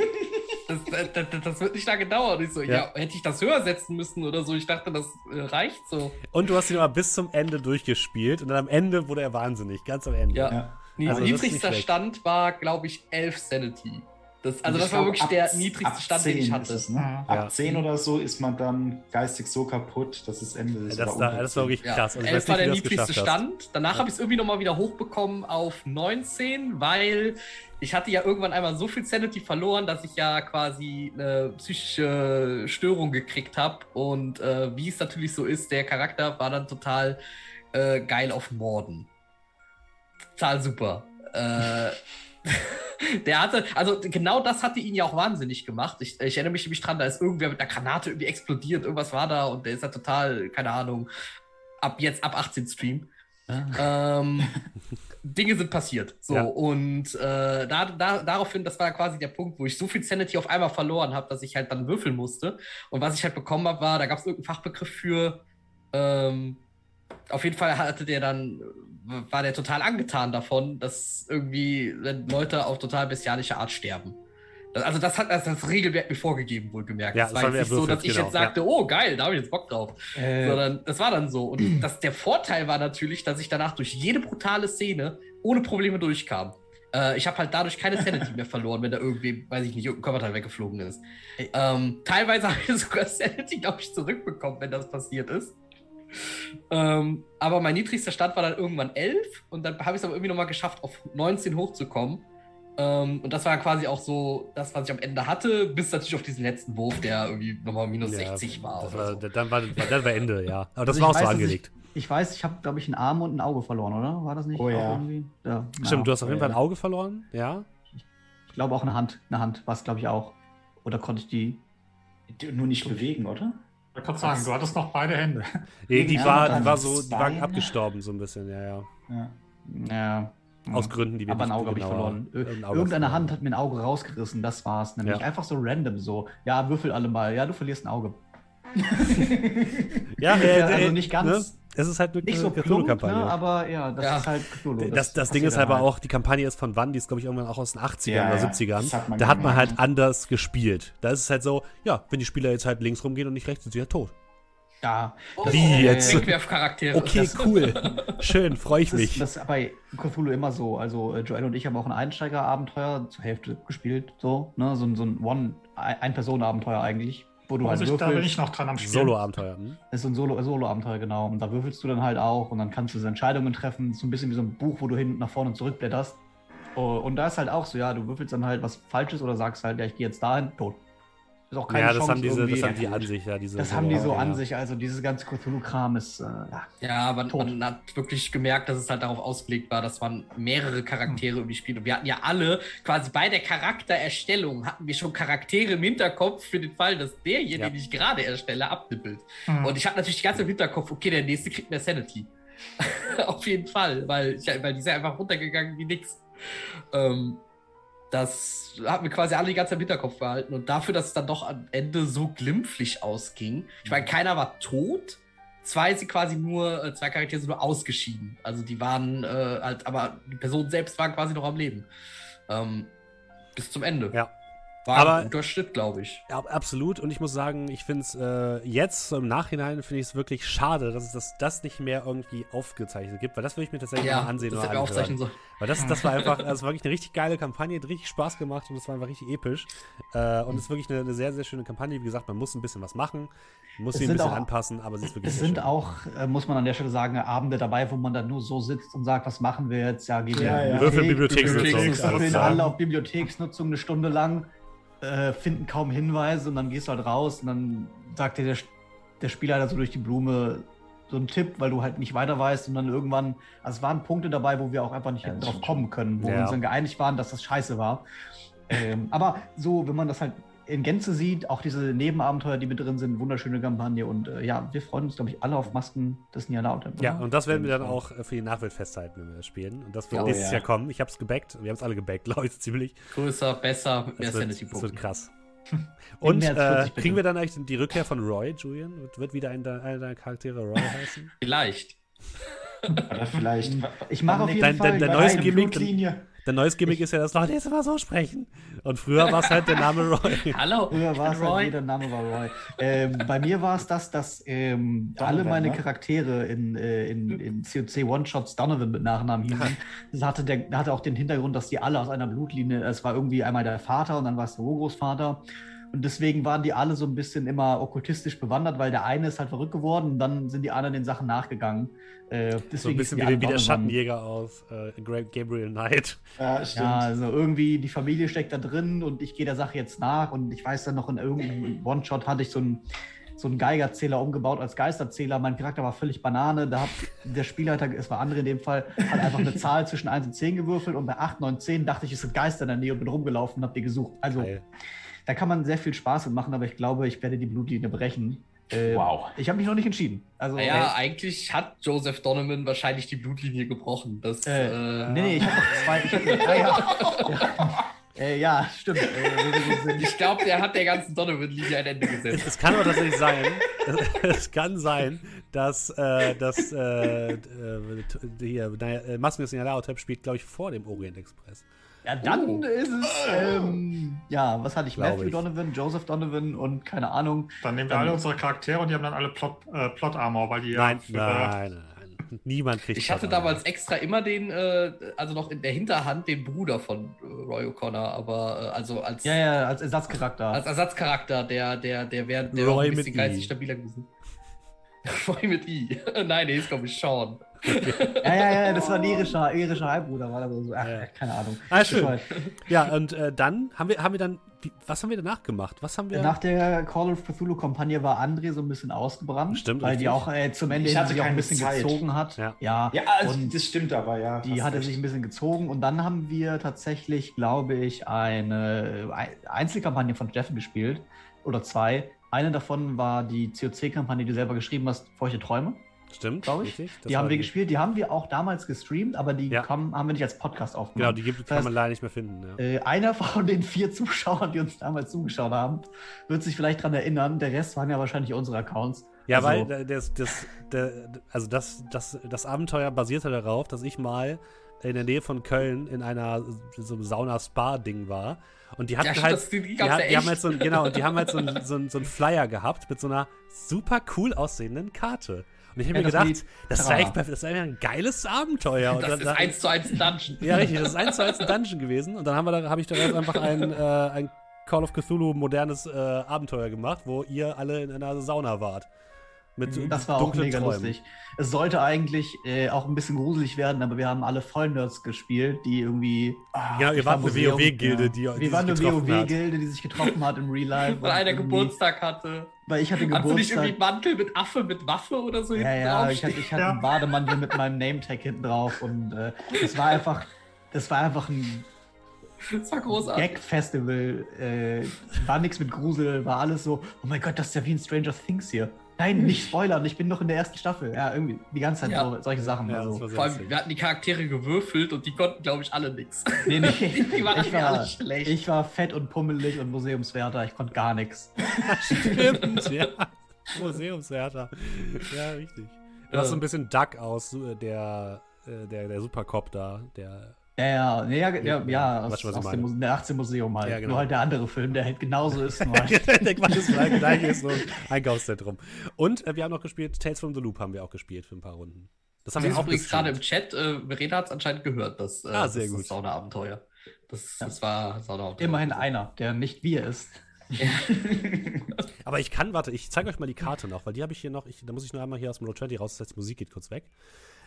das, das, das, das wird nicht lange dauern. Und ich so, Ja. ja. hätte ich das höher setzen müssen oder so? Ich dachte, das äh, reicht so. Und du hast ihn aber bis zum Ende durchgespielt und dann am Ende wurde er wahnsinnig, ganz am Ende. Ja. Ja. Also niedrigster. Stand war, glaube ich, 11 Sanity. Das, also das war wirklich ab- der niedrigste Stand, den 10 ich hatte. Es, ne? Ja. Ab Ja. 10 oder so ist man dann geistig so kaputt, dass das Ende ist. Das, oder da, unter das war 10. wirklich Ja, krass. Also ich 11 weiß war der das niedrigste. Stand. Danach habe ich es irgendwie nochmal wieder hochbekommen auf 19, weil ich hatte ja irgendwann einmal so viel Sanity verloren, dass ich ja quasi eine psychische Störung gekriegt habe. Und äh, wie es natürlich so ist, der Charakter war dann total äh, geil auf Morden. Total super. Äh, *laughs* *laughs* der hatte, also genau das hatte ihn ja auch wahnsinnig gemacht. Ich, ich erinnere mich nämlich dran, da ist irgendwer mit einer Granate irgendwie explodiert, irgendwas war da und der ist ja total, keine Ahnung, ab jetzt, ab 18 Stream. Ähm, *laughs* Dinge sind passiert. So, Ja. und äh, da, da, daraufhin, das war quasi der Punkt, wo ich so viel Sanity auf einmal verloren habe, dass ich halt dann würfeln musste. Und was ich halt bekommen habe, war, da gab es irgendeinen Fachbegriff für. Ähm, auf jeden Fall hatte der dann, war der total angetan davon, dass irgendwie Leute auf total bestialische Art sterben. Also das hat das, das Regelwerk mir vorgegeben, wohlgemerkt. Ja, das das war jetzt nicht so, dass ich genau, jetzt sagte, oh geil, da habe ich jetzt Bock drauf. Äh, Sondern das war dann so. Und das, der Vorteil war natürlich, dass ich danach durch jede brutale Szene ohne Probleme durchkam. Äh, ich habe halt dadurch keine Sanity mehr verloren, wenn da irgendwie, weiß ich nicht, irgendein Körperteil weggeflogen ist. Ähm, teilweise habe ich sogar Sanity, glaube ich, zurückbekommen, wenn das passiert ist. Ähm, aber mein niedrigster Stand war dann irgendwann 11 und dann habe ich es aber irgendwie nochmal geschafft, auf 19 hochzukommen. Ähm, und das war quasi auch so das, was ich am Ende hatte, bis natürlich auf diesen letzten Wurf, der irgendwie nochmal minus 60 war. Das oder war so. dann, war, dann war Ende, ja. Aber das Also war ich auch so weiß, dass angelegt. Ich, ich weiß, ich habe, glaube ich, einen Arm und ein Auge verloren, oder? War das nicht? Oh ja. irgendwie? ja. Stimmt, du hast auf jeden Fall ein ja. Auge verloren, ja. Ich glaube auch eine Hand. Eine Hand war es, glaube ich, auch. Oder konnte ich. Die- Nur nicht bewegen, oder? Ich gerade sagen, du hattest noch beide Hände. *laughs* Nee, die Ja, war, die war so, die war abgestorben so ein bisschen, ja, ja. Ja. Ja. Aus Gründen, die wir Aber ein nicht Auge habe ich genauer- verloren. Irgendeine verloren. Hand hat mir ein Auge rausgerissen, das war's. Nämlich Ja. einfach so random so. Ja, würfel alle mal. Ja, du verlierst ein Auge. Ja, *laughs* äh, also äh, nicht ganz- Ne? Es ist halt eine Nicht so plump, Cthulhu-Kampagne. ne, aber ja, das Ja. ist halt Cthulhu. Das, das Ding passiert ist aber halt. auch, die Kampagne ist von wann? Die ist, glaube ich, irgendwann auch aus den 80ern Ja, oder ja, 70ern. das hat da hat man halt anders gespielt. Da ist es halt so, ja, wenn die Spieler jetzt halt links rumgehen und nicht rechts, sind sie halt tot. Ja, Wie jetzt? Wegwerfcharaktere. Okay, Das- cool. *laughs* Schön, freue ich das, mich. das ist bei Cthulhu immer so. Also äh, Joel und ich haben auch ein Einsteigerabenteuer zur Hälfte gespielt. So, ne? so, ein- so ein One, Ein-Personen-Abenteuer eigentlich. Wo du halt Also ich, da bin würfelst. ich noch dran am Spielen. Solo-Abenteuer. Hm? Das ist so ein Solo- Solo-Abenteuer, genau. Und da würfelst du dann halt auch und dann kannst du so Entscheidungen treffen. So ein bisschen wie so ein Buch, wo du hin nach vorne und zurück blätterst. Oh, Und da ist halt auch so, ja, du würfelst dann halt was Falsches oder sagst halt, ja, ich gehe jetzt dahin, tot. Ist auch keine Ja, das Chance haben, diese, das haben die an sich, ja. Diese Das haben die so ja. an sich, also dieses ganze Cthulhu-Kram ist, äh, ja. Ja, Tot. man hat wirklich gemerkt, dass es halt darauf ausgelegt war, dass man mehrere Charaktere irgendwie spielt. Und wir hatten ja alle, quasi bei der Charaktererstellung, hatten wir schon Charaktere im Hinterkopf für den Fall, dass derjenige, Ja. den ich gerade erstelle, abnippelt. Hm. Und ich hatte natürlich die ganze Zeit im Hinterkopf, okay, der nächste kriegt mehr Sanity. *laughs* Auf jeden Fall, weil, ich, weil die ist ja einfach runtergegangen wie nix. Ähm, das hat mir quasi alle die ganze Zeit im Hinterkopf behalten. Und dafür, dass es dann doch am Ende so glimpflich ausging, ich meine, keiner war tot. Zwei sind quasi nur, äh, zwei Charaktere sind nur ausgeschieden. Also die waren äh, halt, aber die Personen selbst waren quasi noch am Leben. Ähm, bis zum Ende. Ja. War Aber- ein guter Schritt, glaube ich. Ja, absolut. Und ich muss sagen, ich finde es äh, jetzt, so im Nachhinein, finde ich es wirklich schade, dass es das, das nicht mehr irgendwie aufgezeichnet gibt, weil das würde ich mir tatsächlich mal ansehen das oder aufzeichnen sollen. Weil das, das war einfach, das war wirklich eine richtig geile Kampagne, hat richtig Spaß gemacht und es war einfach richtig episch. Äh, und es ist wirklich eine, eine sehr, sehr schöne Kampagne. Wie gesagt, man muss ein bisschen was machen, muss sie ein bisschen auch- anpassen, aber sie ist wirklich Es sehr sind schön. auch, äh, muss man an der Stelle sagen, Abende dabei, wo man dann nur so sitzt und sagt, was machen wir jetzt? Ja, gehen wir Ja, ja. Würfel Bibliothek, alles würfeln klar. alle auf Bibliotheksnutzung eine Stunde lang, äh, finden kaum Hinweise und dann gehst du halt raus und dann sagt dir der, der Spielleiter so durch die Blume so einen Tipp, weil du halt nicht weiter weißt und dann irgendwann, also es waren Punkte dabei, wo wir auch einfach nicht Ja, drauf kommen können, wo Ja. wir uns dann geeinigt waren, dass das scheiße war. Ähm, aber so, wenn man das halt in Gänze sieht, auch diese Nebenabenteuer, die mit drin sind, wunderschöne Kampagne und äh, ja, wir freuen uns, glaube ich, alle auf Masken des Nialautem. Ja, und das werden wir dann auch äh, für die Nachwelt festhalten, wenn wir das spielen. Und das wird Oh, nächstes ja. Jahr kommen. Ich habe es gebackt. Wir haben es alle gebackt, *laughs* glaube ich, ziemlich. Größer, besser, mehr Sanity es wird krass. *laughs* Und äh, 40 bitte. kriegen wir dann eigentlich die Rückkehr von Roy, Julian? Wird, wieder ein, einer deiner Charaktere Roy *laughs* heißen? Vielleicht. Oder vielleicht. Ich mache auf jeden Dein- Fall dein- dein die neues Gimmick- Blutlinie. Der neues Gimmick ist ja, dass Leute jetzt immer so sprechen. Und früher *laughs* war es halt der Name Roy. Hallo, Früher war es halt, Roy. jeder Name war Roy. ähm, bei mir war es das, dass ähm, alle meine ne? Charaktere in, äh, in, in COC One-Shots Donovan mit Nachnamen hießen. Das hatte, der, hatte auch den Hintergrund, dass die alle aus einer Blutlinie, es war irgendwie einmal der Vater und dann war es der Urgroßvater. Und deswegen waren die alle so ein bisschen immer okkultistisch bewandert, weil der eine ist halt verrückt geworden und dann sind die anderen den Sachen nachgegangen. Äh, deswegen So ein bisschen wie, wie der. Schattenjäger aus äh, Gabriel Knight. Ja, stimmt. Ja, also irgendwie die Familie steckt da drin und ich gehe der Sache jetzt nach und ich weiß dann noch in irgendeinem One-Shot hatte ich so einen, so einen Geigerzähler umgebaut als Geisterzähler. Mein Charakter war völlig Banane. Da hat der Spielleiter, es war André in dem Fall, hat einfach eine Zahl zwischen 1 und 10 gewürfelt und bei 8, 9, 10 dachte ich, es sind Geister in der Nähe und bin rumgelaufen und hab die gesucht. Also Geil. Da kann man sehr viel Spaß mit machen, aber ich glaube, ich werde die Blutlinie brechen. Äh, Wow. Ich habe mich noch nicht entschieden. Also, Naja, eigentlich hat Joseph Donovan wahrscheinlich die Blutlinie gebrochen. Das, Äh, äh, nee, nee, ich habe noch zwei. Ich hab, ja, ja, äh, ja, stimmt. Äh, ich glaube, der hat der ganzen Donovan-Linie ein Ende Es, gesetzt. es kann aber tatsächlich sein, es, *laughs* es kann sein, dass, äh, dass äh, äh, hier, naja, äh, Masken des Nialautab spielt, glaube ich, vor dem Orient Express. Ja, dann Oh. ist es, ähm, ja, was hatte ich? Glaub Matthew ich. Donovan, Joseph Donovan und keine Ahnung. Dann nehmen wir Dann- alle unsere Charaktere und die haben dann alle Plot, äh, Plot Armor, weil die Nein, ja für, nein, nein, nein. Niemand kriegt Ich hatte damals extra immer den, äh, also noch in der Hinterhand den Bruder von äh, Roy O'Connor, aber äh, also als, Ja, ja, als Ersatzcharakter. als Ersatzcharakter, der, der, der wäre der Roy ein mit bisschen I. geistig stabiler gewesen. *laughs* Roy mit I. *laughs* Nein, nee, ist glaube ich Sean. *laughs* ja, ja, ja, das war ein irischer, irischer Halbbruder, war das so. Ach, Ja. keine Ahnung. Ah, schön. Ja, und äh, dann haben wir, haben wir dann, wie, was haben wir danach gemacht? Was haben wir? Nach der Call of Cthulhu-Kampagne war André so ein bisschen ausgebrannt. Stimmt, Weil die richtig. auch äh, zum Ende sich auch ein bisschen Zeit. gezogen hat. Ja. ja, Ja, also, und das stimmt aber, ja. Die hatte sich ein bisschen gezogen und dann haben wir tatsächlich, glaube ich, eine Ei- Einzelkampagne von Steffen gespielt oder zwei. Eine davon war die COC-Kampagne, die du selber geschrieben hast, Feuchte Träume. Stimmt, glaub ich. richtig? Das die haben wir gespielt, die haben wir auch damals gestreamt, aber die Ja. kommen, haben wir nicht als Podcast Genau, aufgenommen. die gibt, Das kann heißt, man leider nicht mehr finden. Ja. äh, einer von den vier Zuschauern, die uns damals zugeschaut haben, wird sich vielleicht daran erinnern. Der Rest waren ja wahrscheinlich unsere Accounts. Ja, Also- weil äh, das, das, der, also das, das, das Abenteuer basierte darauf, dass ich mal in der Nähe von Köln in einer so einem Sauna-Spa-Ding war. Und die hatten Ja, halt. das- die die, hat, die haben halt so ein, genau, und die haben halt so einen so ein, so ein Flyer gehabt mit so einer super cool aussehenden Karte. Und ich habe Ja, mir das gedacht, das ist Trara. echt perfekt, das einfach ein geiles Abenteuer. Und Das dann- ist eins zu eins ein Dungeon. Ja, richtig, das ist eins zu eins ein Dungeon gewesen. Und dann haben wir da, habe ich daraus einfach ein, *laughs* äh, ein Call of Cthulhu modernes äh, Abenteuer gemacht, wo ihr alle in einer Sauna wart. Mit Das war auch mega Träumen. lustig. Es sollte eigentlich äh, auch ein bisschen gruselig werden, aber wir haben alle Vollnerds gespielt, die irgendwie. Ah, Genau, ihr ich wart war eine WoW-Gilde, ja. die, die Wir waren sich eine. WoW-Gilde, die sich getroffen hat im Real Life. *laughs* Weil einer Geburtstag hatte. Weil ich hatte Hast du nicht Geburtstag. irgendwie Mantel mit Affe, mit Waffe oder so Ja, hinten ja, drauf ich hatte, ich hatte Ja. einen Bademantel mit meinem Name-Tag hinten drauf und äh, das war einfach, das war einfach ein Das war großartig. Gag-Festival. Äh, war nichts mit Grusel, war alles so, oh mein Gott, das ist ja wie in Stranger Things hier. Nein, nicht spoilern, ich bin noch in der ersten Staffel. Ja, irgendwie die ganze Zeit Ja. so, solche Sachen. Ja, also. Vor allem, wir hatten die Charaktere gewürfelt und die konnten, glaube ich, alle nichts. Nee, nee. *laughs* Die waren ich, alle war, schlecht. ich war fett und pummelig und Museumswärter, ich konnte gar nichts. *laughs* Stimmt, ja. Museumswärter. Ja, richtig. Du hast so ein bisschen Duck aus, äh, der, äh, der, der Supercop da. Der, Ja, ja, ja, ja, ja aus, dem der 18 Museum halt. Ja, genau. Nur halt der andere Film, der halt genauso *laughs* ist. Nur halt. der Quatsch ist gleich, gleich ist so ein *laughs* Einkaufszentrum. Und äh, wir haben noch gespielt, Tales from the Loop haben wir auch gespielt für ein paar Runden. Das haben Das wir auch übrigens gerade im Chat, äh, Verena hat es anscheinend gehört, das, äh, Ah, sehr das, gut. das Sauna-Abenteuer. Das, das war Sauna-Abenteuer. Immerhin einer, der nicht wir ist. *laughs* Aber ich kann, warte, ich zeige euch mal die Karte noch, weil die habe ich hier noch, ich, da muss ich nur einmal hier aus dem Roll 20 raus, das heißt, Musik geht kurz weg.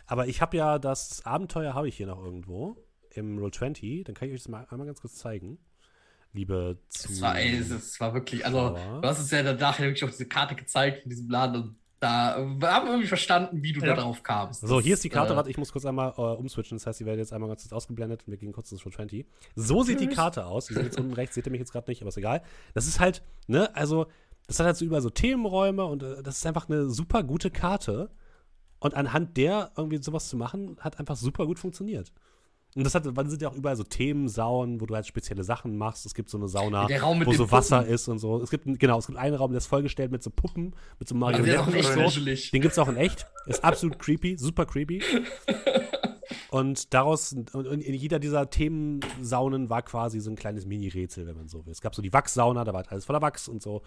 Aber ich habe ja das Abenteuer habe ich hier noch irgendwo im Roll 20, dann kann ich euch das mal einmal ganz kurz zeigen. Liebe zu. Es war, ey, es, es war wirklich, also Zuschauer. du hast es ja danach wirklich auf diese Karte gezeigt in diesem Laden und da äh, wir haben irgendwie verstanden, wie du Ja. da drauf kamst. So, hier ist die Karte, äh, warte, ich muss kurz einmal äh, umswitchen, das heißt, die werden jetzt einmal ganz kurz ausgeblendet und wir gehen kurz ins Roll 20. So sieht die Karte aus, die sieht jetzt unten rechts, seht ihr mich jetzt gerade nicht, aber ist egal. Das ist halt, ne, also, das hat halt so überall so Themenräume und äh, das ist einfach eine super gute Karte. Und anhand der irgendwie sowas zu machen, hat einfach super gut funktioniert. Und das hat, dann sind ja auch überall so Themensaunen, wo du halt spezielle Sachen machst. Es gibt so eine Sauna, wo so Wasser Puppen. ist und so. Es gibt, genau, es gibt einen Raum, der ist vollgestellt mit so Puppen, mit so Also Marionetten echt und so. gruselig. Den gibt's auch in echt. Ist absolut creepy, super creepy. *laughs* Und daraus, und in jeder dieser Themensaunen war quasi so ein kleines Mini-Rätsel, wenn man so will. Es gab so die Wachssauna, da war halt alles voller Wachs und so.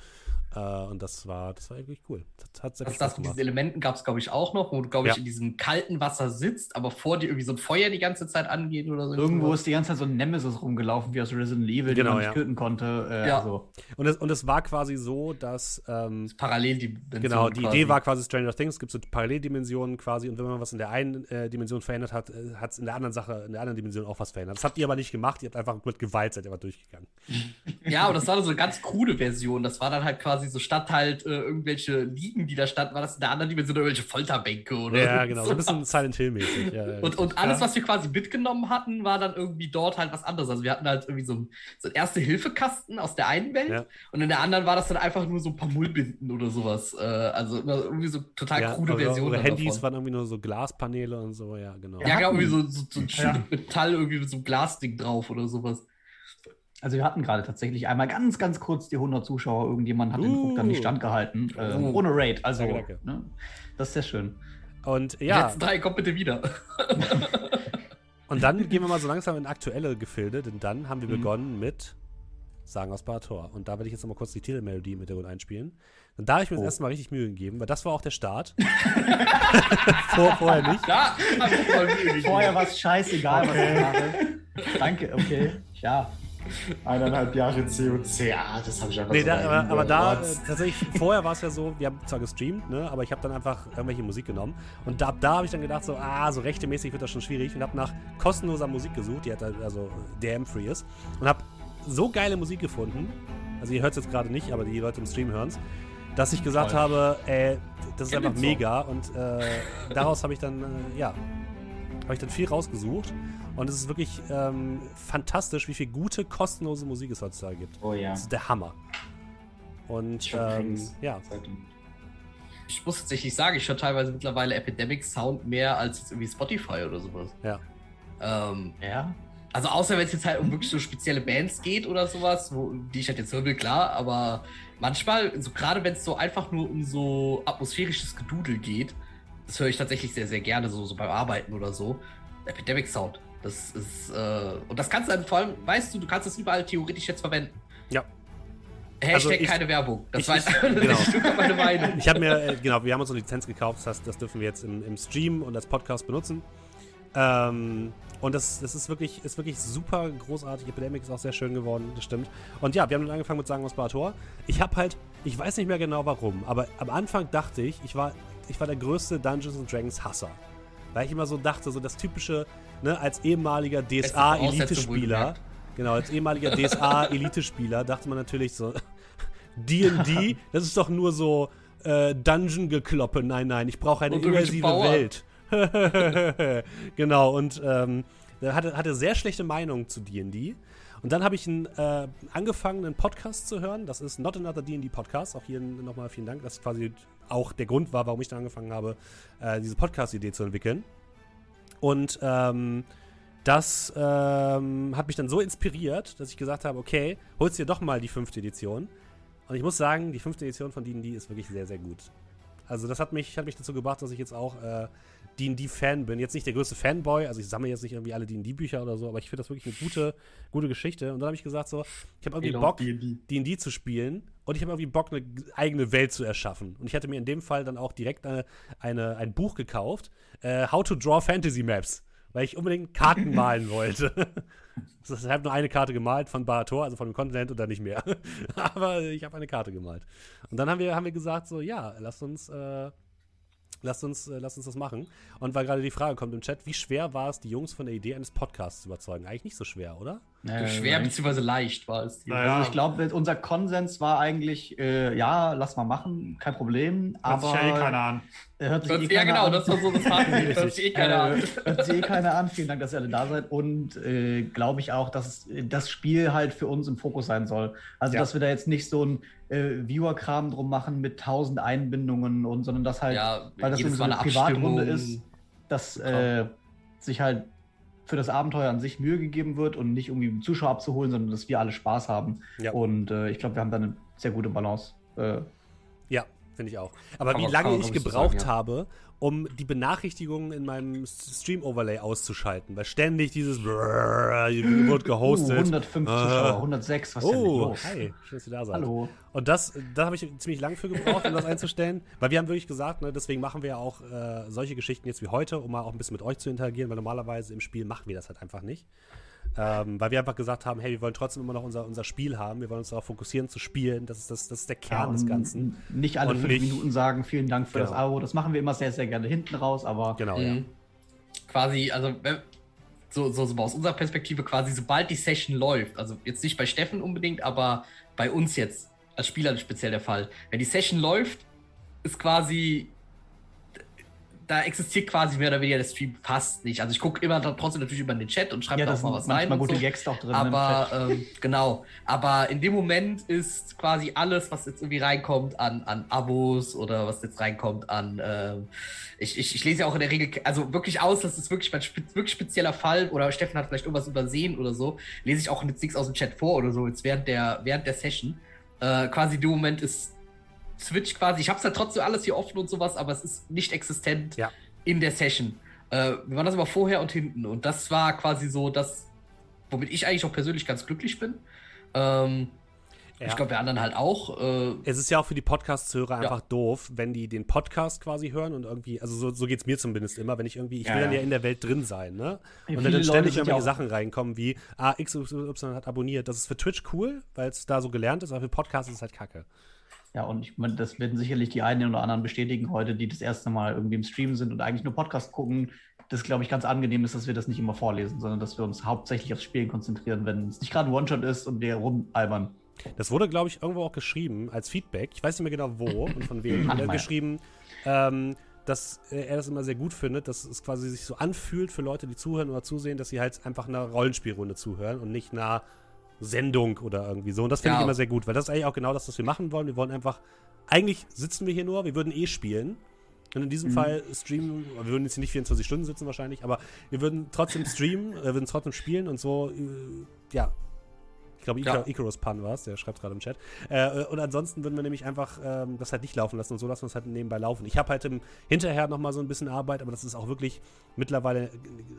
Äh, und das war, das war wirklich cool. Das hat sehr Das, viel das mit diesen. Elementen gab es, glaube ich, auch noch, wo du, glaube ich, Ja. in diesem kalten Wasser sitzt, aber vor dir irgendwie so ein Feuer die ganze Zeit angeht oder so. Irgendwo ist die ganze Zeit so ein Nemesis rumgelaufen, wie aus Resident Evil, Genau, den man ja. nicht töten konnte. Äh, Ja. Also, Und es, und es war quasi so, dass, ähm, parallel die genau, die Idee war quasi Stranger Things, es gibt so Paralleldimensionen quasi und wenn man was in der einen äh, Dimension verändert hat, äh, hat es in der anderen Sache, in der anderen Dimension auch was verändert. Das habt ihr aber nicht gemacht, ihr habt einfach mit Gewalt seid ihr aber durchgegangen. *laughs* Ja, aber das war so eine ganz krude Version. Das war dann halt quasi so statt halt äh, irgendwelche Liegen, die da standen, war das in der anderen Dimension irgendwelche Folterbänke oder Ja, genau, so ein bisschen Silent Hill-mäßig. Ja. Und, und alles, Ja. was wir quasi mitgenommen hatten, war dann irgendwie dort halt was anderes. Also wir hatten halt irgendwie so einen, so einen Erste-Hilfe-Kasten aus der einen Welt Ja. und in der anderen war das dann einfach nur so ein paar Mullbinden oder sowas. Äh, also irgendwie so total ja, krude Versionen eure Handys davon. waren irgendwie nur so Glaspaneele und so, ja, genau. Ja, genau, irgendwie so, so, so ein Ja. Metall irgendwie mit so einem Glasding drauf oder sowas. also wir hatten gerade tatsächlich einmal ganz, ganz kurz die 100 Zuschauer. Irgendjemand hat den Druck dann nicht Uh. standgehalten. Äh, Oh. Ohne Raid. Also, Danke, danke. Ne? das ist sehr schön. Und Die ja, letzten drei, kommt bitte wieder. *laughs* und dann gehen wir mal so langsam in aktuelle Gefilde, denn dann haben wir Mhm. begonnen mit Sagen aus Barator. Und da werde ich jetzt noch mal kurz die Titelmelodie im Hintergrund einspielen. Und da habe ich mir das Oh. erste Mal richtig Mühe gegeben, weil das war auch der Start. *laughs* Vor, vorher nicht. Gegeben. Vorher war es scheißegal, Okay. was ich mache. Danke, okay. Ja. Eineinhalb Jahre COC, ah, das habe ich einfach Nee, so da, aber, aber da, äh, tatsächlich, vorher war es ja so, wir haben zwar gestreamt, ne, aber ich habe dann einfach irgendwelche Musik genommen. Und ab da habe ich dann gedacht, so, ah, so rechtemäßig wird das schon schwierig. Und habe nach kostenloser Musik gesucht, die halt also DM-free ist. Und habe so geile Musik gefunden, also ihr hört es jetzt gerade nicht, aber die Leute im Stream hören es, dass ich gesagt Toll. habe, ey, das ist den einfach mega. Und äh, daraus habe ich dann, äh, ja, habe ich dann viel rausgesucht. Und es ist wirklich ähm, fantastisch, wie viel gute, kostenlose Musik es heutzutage gibt. Oh ja. Das ist der Hammer. Und ähm, ja. Ich muss tatsächlich sagen, ich höre teilweise mittlerweile Epidemic Sound mehr als jetzt irgendwie Spotify oder sowas. ja. Ähm, Ja. also außer wenn es jetzt halt um wirklich so spezielle Bands geht oder sowas, wo, die ich halt jetzt will, klar, aber manchmal, so gerade wenn es so einfach nur um so atmosphärisches Gedudel geht, das höre ich tatsächlich sehr, sehr gerne, so, so beim Arbeiten oder so. Epidemic Sound. Das ist, äh, und das kannst du dann vor allem, weißt du, du kannst das überall theoretisch jetzt verwenden. Ja. Hashtag Also ich- keine Werbung. Das ich- war *laughs* ich- genau. *laughs* ein Stück meine Meinung. Ich habe mir, äh, genau, wir haben uns eine Lizenz gekauft, das heißt, das dürfen wir jetzt im, im Stream und als Podcast benutzen. Ähm, und das, das ist wirklich, ist wirklich super großartig. Epidemic ist auch sehr schön geworden, das stimmt. Und ja, wir haben dann angefangen mit Sagen aus Barator. Ich habe halt, ich weiß nicht mehr genau warum, aber am Anfang dachte ich, ich war, ich war der größte Dungeons and Dragons Hasser. Weil ich immer so dachte, so das typische, ne, als ehemaliger DSA-Elite-Spieler, genau, als ehemaliger DSA-Elite-Spieler *laughs* dachte man natürlich so, *laughs* D&D, *laughs* das ist doch nur so äh, Dungeon-Gekloppe. Nein, nein, ich brauche eine immersive Bauern. Welt. *laughs* genau, und ähm, hatte, hatte sehr schlechte Meinung zu D&D. Und dann habe ich einen, äh, angefangen, einen Podcast zu hören. Das ist Not Another D&D Podcast. Auch hier nochmal vielen Dank. Das ist quasi auch der Grund war, warum ich dann angefangen habe, äh, diese Podcast-Idee zu entwickeln. Und ähm, das ähm, hat mich dann so inspiriert, dass ich gesagt habe, okay, holst dir doch mal die fünfte Edition. Und ich muss sagen, die fünfte Edition von D&D ist wirklich sehr, sehr gut. Also das hat mich, hat mich dazu gebracht, dass ich jetzt auch äh, D&D-Fan bin. Jetzt nicht der größte Fanboy, also ich sammle jetzt nicht irgendwie alle D&D-Bücher oder so, aber ich finde das wirklich eine gute, gute Geschichte. Und dann habe ich gesagt so, ich habe irgendwie Bock, D&D zu spielen und ich habe irgendwie Bock, eine eigene Welt zu erschaffen. Und ich hatte mir in dem Fall dann auch direkt eine, eine ein Buch gekauft, äh, How to Draw Fantasy Maps, weil ich unbedingt Karten *laughs* malen wollte. Ich habe nur eine Karte gemalt von Barator, also von dem Kontinent und dann nicht mehr. *laughs* Aber ich habe eine Karte gemalt. Und dann haben wir, haben wir gesagt, so, ja, lasst uns, äh, lasst uns, äh, lasst uns das machen. Und weil gerade die Frage kommt im Chat, wie schwer war es, die Jungs von der Idee eines Podcasts zu überzeugen? Eigentlich nicht so schwer, oder? Äh, schwer bzw. leicht war es. Naja. Also ich glaube, unser Konsens war eigentlich, äh, ja, lass mal machen, kein Problem. Hört aber sich ja eh keiner an. Hört sich eh ja, genau, an. das war so das Fazit. *laughs* Hört sich eh keiner an. Äh, hört sich eh keiner an. Vielen Dank, dass ihr alle da seid. Und äh, glaube ich auch, dass das Spiel halt für uns im Fokus sein soll. Also, Ja. dass wir da jetzt nicht so ein äh, Viewer-Kram drum machen mit tausend Einbindungen und, sondern dass halt, Ja, weil das so eine Privatrunde Abstimmung. ist, dass äh, sich halt für das Abenteuer an sich Mühe gegeben wird und nicht irgendwie einen Zuschauer abzuholen, sondern dass wir alle Spaß haben. Ja. Und äh, ich glaube, wir haben da eine sehr gute Balance. Äh, Ja, finde ich auch. Aber wie lange ich gebraucht sagen, ja. habe, um die Benachrichtigungen in meinem Stream-Overlay auszuschalten, weil ständig dieses Brrrr, wird uh, gehostet. 105 Ah. Zuschauer, 106, was ist denn Oh, los? hi, schön, dass ihr da seid. Hallo. Und das, da habe ich ziemlich lange für gebraucht, um das einzustellen, weil wir haben wirklich gesagt, ne, deswegen machen wir ja auch äh, solche Geschichten jetzt wie heute, um mal auch ein bisschen mit euch zu interagieren, weil normalerweise im Spiel machen wir das halt einfach nicht. Ähm, weil wir einfach gesagt haben, hey, wir wollen trotzdem immer noch unser, unser Spiel haben, wir wollen uns darauf fokussieren zu spielen, das ist, das, das ist der Kern des und Ganzen. Nicht alle Und fünf nicht- Minuten sagen, vielen Dank für Genau. das Abo. Das machen wir immer sehr, sehr gerne hinten raus, aber Genau, ja. Mhm. Quasi, also so, so, so aus unserer Perspektive quasi, sobald die Session läuft, also jetzt nicht bei Steffen unbedingt, aber bei uns jetzt als Spieler speziell der Fall. Wenn die Session läuft, ist quasi da existiert quasi mehr oder weniger der Stream fast nicht. Also ich gucke immer dann trotzdem natürlich über den Chat und schreibe ja, da auch mal was rein. gute so. Gags auch drin. im Aber Chat. ähm, genau, aber in dem Moment ist quasi alles, was jetzt irgendwie reinkommt an, an Abos oder was jetzt reinkommt an, ähm, ich, ich, ich lese ja auch in der Regel, also wirklich aus, das ist wirklich mein spe wirklich spezieller Fall oder Steffen hat vielleicht irgendwas übersehen oder so, lese ich auch jetzt nichts aus dem Chat vor oder so, jetzt während der, während der Session. Äh, quasi in dem Moment ist Switch quasi, ich habe es ja trotzdem alles hier offen und sowas, aber es ist nicht existent Ja. in der Session. Äh, wir waren das aber vorher und hinten und das war quasi so das, womit ich eigentlich auch persönlich ganz glücklich bin. Ähm, Ja. Ich glaube, wir anderen halt auch. Äh, Es ist ja auch für die Podcast-Hörer Ja. einfach doof, wenn die den Podcast quasi hören und irgendwie, also so, so geht es mir zumindest immer, wenn ich irgendwie, ich will Ja, dann ja in der Welt drin sein, ne? Und viele dann ständig irgendwelche Sachen reinkommen wie, ah, XY hat abonniert. Das ist für Twitch cool, weil es da so gelernt ist, aber für Podcasts ist es halt kacke. Ja, und ich meine, das werden sicherlich die einen oder anderen bestätigen heute, die das erste Mal irgendwie im Stream sind und eigentlich nur Podcast gucken. Das glaube ich ganz angenehm ist, dass wir das nicht immer vorlesen, sondern dass wir uns hauptsächlich aufs Spielen konzentrieren, wenn es nicht gerade ein One-Shot ist und der rumalbern. Das wurde, glaube ich, irgendwo auch geschrieben als Feedback. Ich weiß nicht mehr genau wo und von wem. Ach, geschrieben, ähm, dass äh, er das immer sehr gut findet, dass es quasi sich so anfühlt für Leute, die zuhören oder zusehen, dass sie halt einfach einer Rollenspielrunde zuhören und nicht einer Sendung oder irgendwie so. Und das finde Ja. ich immer sehr gut, weil das ist eigentlich auch genau das, was wir machen wollen. Wir wollen einfach, eigentlich sitzen wir hier nur, wir würden eh spielen. Und in diesem Fall streamen, wir würden jetzt hier nicht 24 Stunden sitzen wahrscheinlich, aber wir würden trotzdem streamen, äh, würden trotzdem spielen und so, äh, ja. Ich glaube, Ja. Icar Icarus Pan war es, der schreibt gerade im Chat. Äh, und ansonsten würden wir nämlich einfach ähm, das halt nicht laufen lassen und so lassen wir es halt nebenbei laufen. Ich habe halt im, hinterher noch mal so ein bisschen Arbeit, aber das ist auch wirklich mittlerweile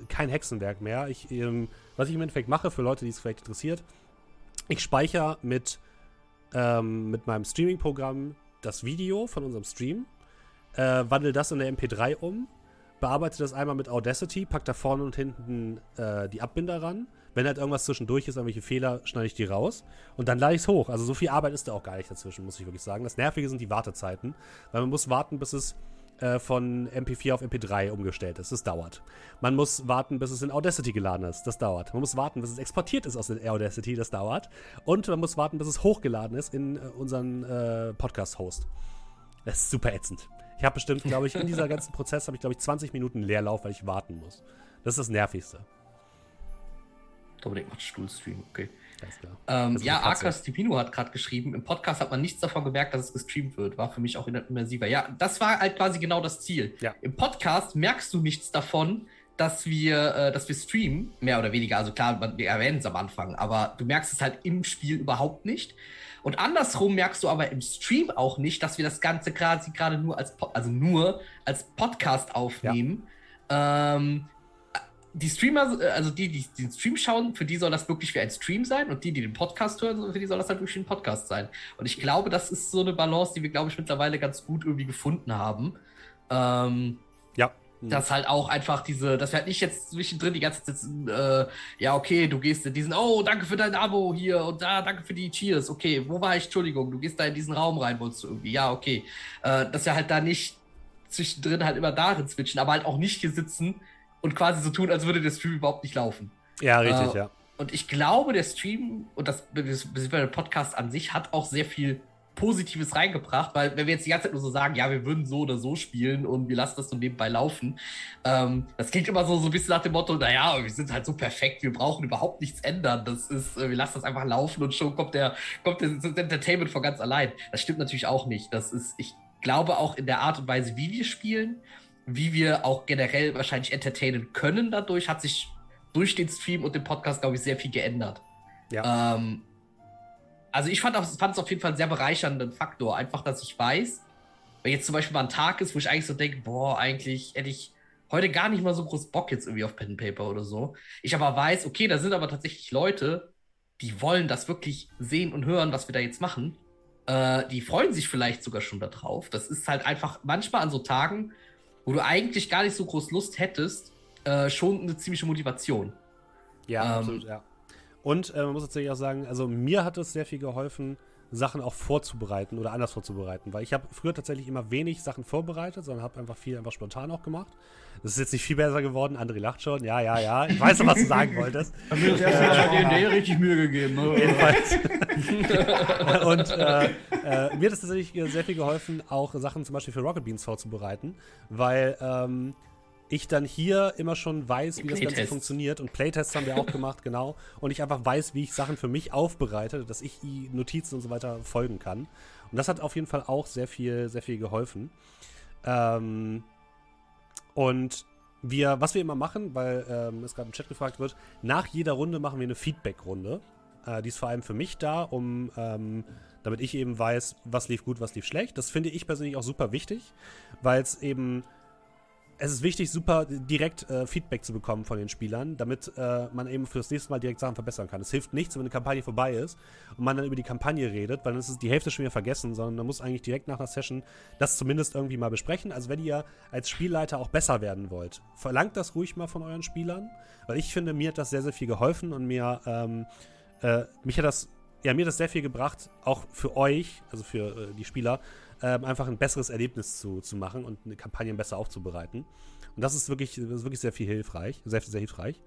kein Hexenwerk mehr. Ich, ähm, was ich im Endeffekt mache, für Leute, die es vielleicht interessiert, ich speichere mit, ähm, mit meinem Streaming-Programm das Video von unserem Stream, äh, wandle das in der MP3 um, bearbeite das einmal mit Audacity, pack da vorne und hinten äh, die Abbinder ran. Wenn halt irgendwas zwischendurch ist, irgendwelche Fehler, schneide ich die raus und dann lade ich es hoch. Also so viel Arbeit ist da auch gar nicht dazwischen, muss ich wirklich sagen. Das Nervige sind die Wartezeiten, weil man muss warten, bis es äh, von MP4 auf MP3 umgestellt ist. Das dauert. Man muss warten, bis es in Audacity geladen ist. Das dauert. Man muss warten, bis es exportiert ist aus Audacity. Das dauert. Und man muss warten, bis es hochgeladen ist in äh, unseren äh, Podcast-Host. Das ist super ätzend. Ich habe bestimmt, glaube ich, in dieser *laughs* ganzen Prozess habe ich, glaube ich, 20 Minuten Leerlauf, weil ich warten muss. Das ist das Nervigste. Dominik macht Stuhlstream, okay. Ähm, ist ja. Arkas Tipino hat gerade geschrieben, im Podcast hat man nichts davon gemerkt, dass es gestreamt wird. War für mich auch immersiver. Ja, das war halt quasi genau das Ziel. Ja. Im Podcast merkst du nichts davon, dass wir, äh, dass wir streamen, mehr oder weniger. Also klar, wir erwähnen es am Anfang, aber du merkst es halt im Spiel überhaupt nicht. Und andersrum merkst du aber im Stream auch nicht, dass wir das Ganze quasi gerade nur als, also nur als Podcast aufnehmen. Ja. Ähm, die Streamer, also die, die den Stream schauen, für die soll das wirklich wie ein Stream sein und die, die den Podcast hören, für die soll das halt wirklich ein Podcast sein. Und ich glaube, das ist so eine Balance, die wir, glaube ich, mittlerweile ganz gut irgendwie gefunden haben. Ähm, ja. Dass halt auch einfach diese, dass wir halt nicht jetzt zwischendrin die ganze Zeit sitzen, äh, ja, okay, du gehst in diesen, oh, danke für dein Abo hier und da, danke für die Cheers, okay, wo war ich, Entschuldigung, du gehst da in diesen Raum rein, wolltest du irgendwie, ja, okay. Äh, dass wir halt da nicht zwischendrin halt immer darin switchen, aber halt auch nicht hier sitzen und quasi so tun, als würde der Stream überhaupt nicht laufen. Ja, richtig, äh, ja. Und ich glaube, der Stream und das, das der Podcast an sich hat auch sehr viel Positives reingebracht, weil wenn wir jetzt die ganze Zeit nur so sagen, ja, wir würden so oder so spielen und wir lassen das so nebenbei laufen, ähm, das klingt immer so, so ein bisschen nach dem Motto, naja, wir sind halt so perfekt, wir brauchen überhaupt nichts ändern. Das ist, äh, wir lassen das einfach laufen und schon kommt der, kommt das Entertainment von ganz allein. Das stimmt natürlich auch nicht. Das ist, ich glaube auch in der Art und Weise, wie wir spielen, wie wir auch generell wahrscheinlich entertainen können dadurch, hat sich durch den Stream und den Podcast, glaube ich, sehr viel geändert. Ja. Ähm, also ich fand, es auf jeden Fall einen sehr bereichernden Faktor. Einfach, dass ich weiß, wenn jetzt zum Beispiel mal ein Tag ist, wo ich eigentlich so denke, boah, eigentlich hätte ich heute gar nicht mal so groß Bock jetzt irgendwie auf Pen and Paper oder so. Ich aber weiß, okay, da sind aber tatsächlich Leute, die wollen das wirklich sehen und hören, was wir da jetzt machen. Äh, die freuen sich vielleicht sogar schon darauf. Das ist halt einfach manchmal an so Tagen, wo du eigentlich gar nicht so groß Lust hättest, äh, schon eine ziemliche Motivation. Ja, ähm, absolut, ja. Und äh, man muss tatsächlich auch sagen, also mir hat es sehr viel geholfen, Sachen auch vorzubereiten oder anders vorzubereiten, weil ich habe früher tatsächlich immer wenig Sachen vorbereitet, sondern habe einfach viel einfach spontan auch gemacht. Das ist jetzt nicht viel besser geworden. André lacht schon. Ja, ja, ja. Ich weiß noch, was du sagen wolltest. Hab mir das erste Mal D&D richtig Mühe gegeben. Ne? Jedenfalls. *laughs* und äh, äh, mir hat es tatsächlich sehr viel geholfen, auch Sachen zum Beispiel für Rocket Beans vorzubereiten, weil ähm, ich dann hier immer schon weiß, wie das Ganze funktioniert. Und Playtests haben wir auch gemacht, genau. Und ich einfach weiß, wie ich Sachen für mich aufbereite, dass ich Notizen und so weiter folgen kann. Und das hat auf jeden Fall auch sehr viel, sehr viel geholfen. Ähm, und wir, was wir immer machen, weil ähm, es gerade im Chat gefragt wird, nach jeder Runde machen wir eine Feedback-Runde. Äh, die ist vor allem für mich da, um ähm, damit ich eben weiß, was lief gut, was lief schlecht. Das finde ich persönlich auch super wichtig, weil es eben es ist wichtig, super direkt äh, Feedback zu bekommen von den Spielern, damit äh, man eben fürs nächste Mal direkt Sachen verbessern kann. Es hilft nichts, wenn eine Kampagne vorbei ist und man dann über die Kampagne redet, weil dann ist die Hälfte schon wieder vergessen, sondern man muss eigentlich direkt nach einer Session das zumindest irgendwie mal besprechen. Also wenn ihr als Spielleiter auch besser werden wollt, verlangt das ruhig mal von euren Spielern, weil ich finde, mir hat das sehr, sehr viel geholfen und mir, ähm, äh, mich hat das, ja, mir hat das sehr viel gebracht, auch für euch, also für äh, die Spieler, ähm, einfach ein besseres Erlebnis zu, zu machen und eine Kampagne besser aufzubereiten. Und das ist wirklich, das ist wirklich sehr viel hilfreich, sehr, sehr hilfreich.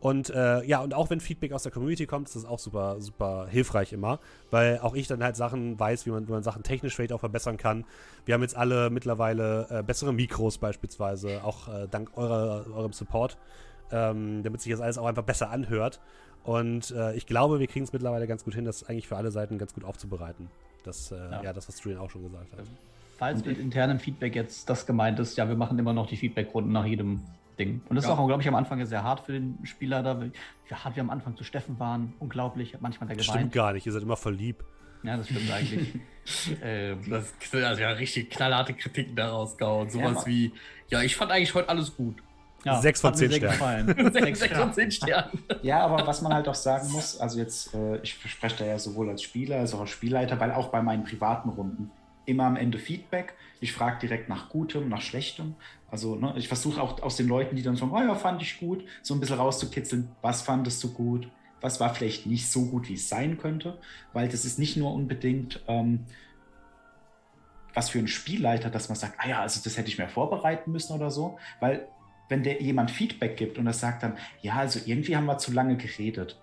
Und äh, ja, und auch wenn Feedback aus der Community kommt, ist das auch super, super hilfreich immer, weil auch ich dann halt Sachen weiß, wie man, wie man Sachen technisch vielleicht auch verbessern kann. Wir haben jetzt alle mittlerweile äh, bessere Mikros beispielsweise, auch äh, dank eurer, eurem Support, ähm, damit sich das alles auch einfach besser anhört. Und äh, ich glaube, wir kriegen es mittlerweile ganz gut hin, das eigentlich für alle Seiten ganz gut aufzubereiten. Das, äh, ja. ja. das, was Julian auch schon gesagt hat. Falls mit internem Feedback jetzt das gemeint ist, ja, wir machen immer noch die Feedback-Runden nach jedem Ding. Und das ja. ist auch, glaube ich, am Anfang sehr hart für den Spieler da. Wie hart wir am Anfang zu Steffen waren. Unglaublich. Manchmal der geweint. Stimmt gar nicht. Ihr seid immer voll lieb. Ja, das stimmt eigentlich. *laughs* ähm, das also ja richtig knallharte Kritiken daraus gehauen. Sowas ja, wie, ja, ich fand eigentlich heute alles gut. Ja, sechs von zehn Sternen. *laughs* sechs, sechs von zehn Sternen. Ja, aber was man halt auch sagen muss, also jetzt, äh, ich spreche da ja sowohl als Spieler als auch als Spielleiter, weil auch bei meinen privaten Runden immer am Ende Feedback. Ich frage direkt nach Gutem, nach Schlechtem. Also ne, ich versuche auch aus den Leuten, die dann sagen, oh ja, fand ich gut, so ein bisschen rauszukitzeln, was fandest du gut, was war vielleicht nicht so gut, wie es sein könnte, weil das ist nicht nur unbedingt ähm, was für ein Spielleiter, dass man sagt, ah ja, also das hätte ich mehr vorbereiten müssen oder so, weil wenn der jemand Feedback gibt und er sagt dann, ja, also irgendwie haben wir zu lange geredet.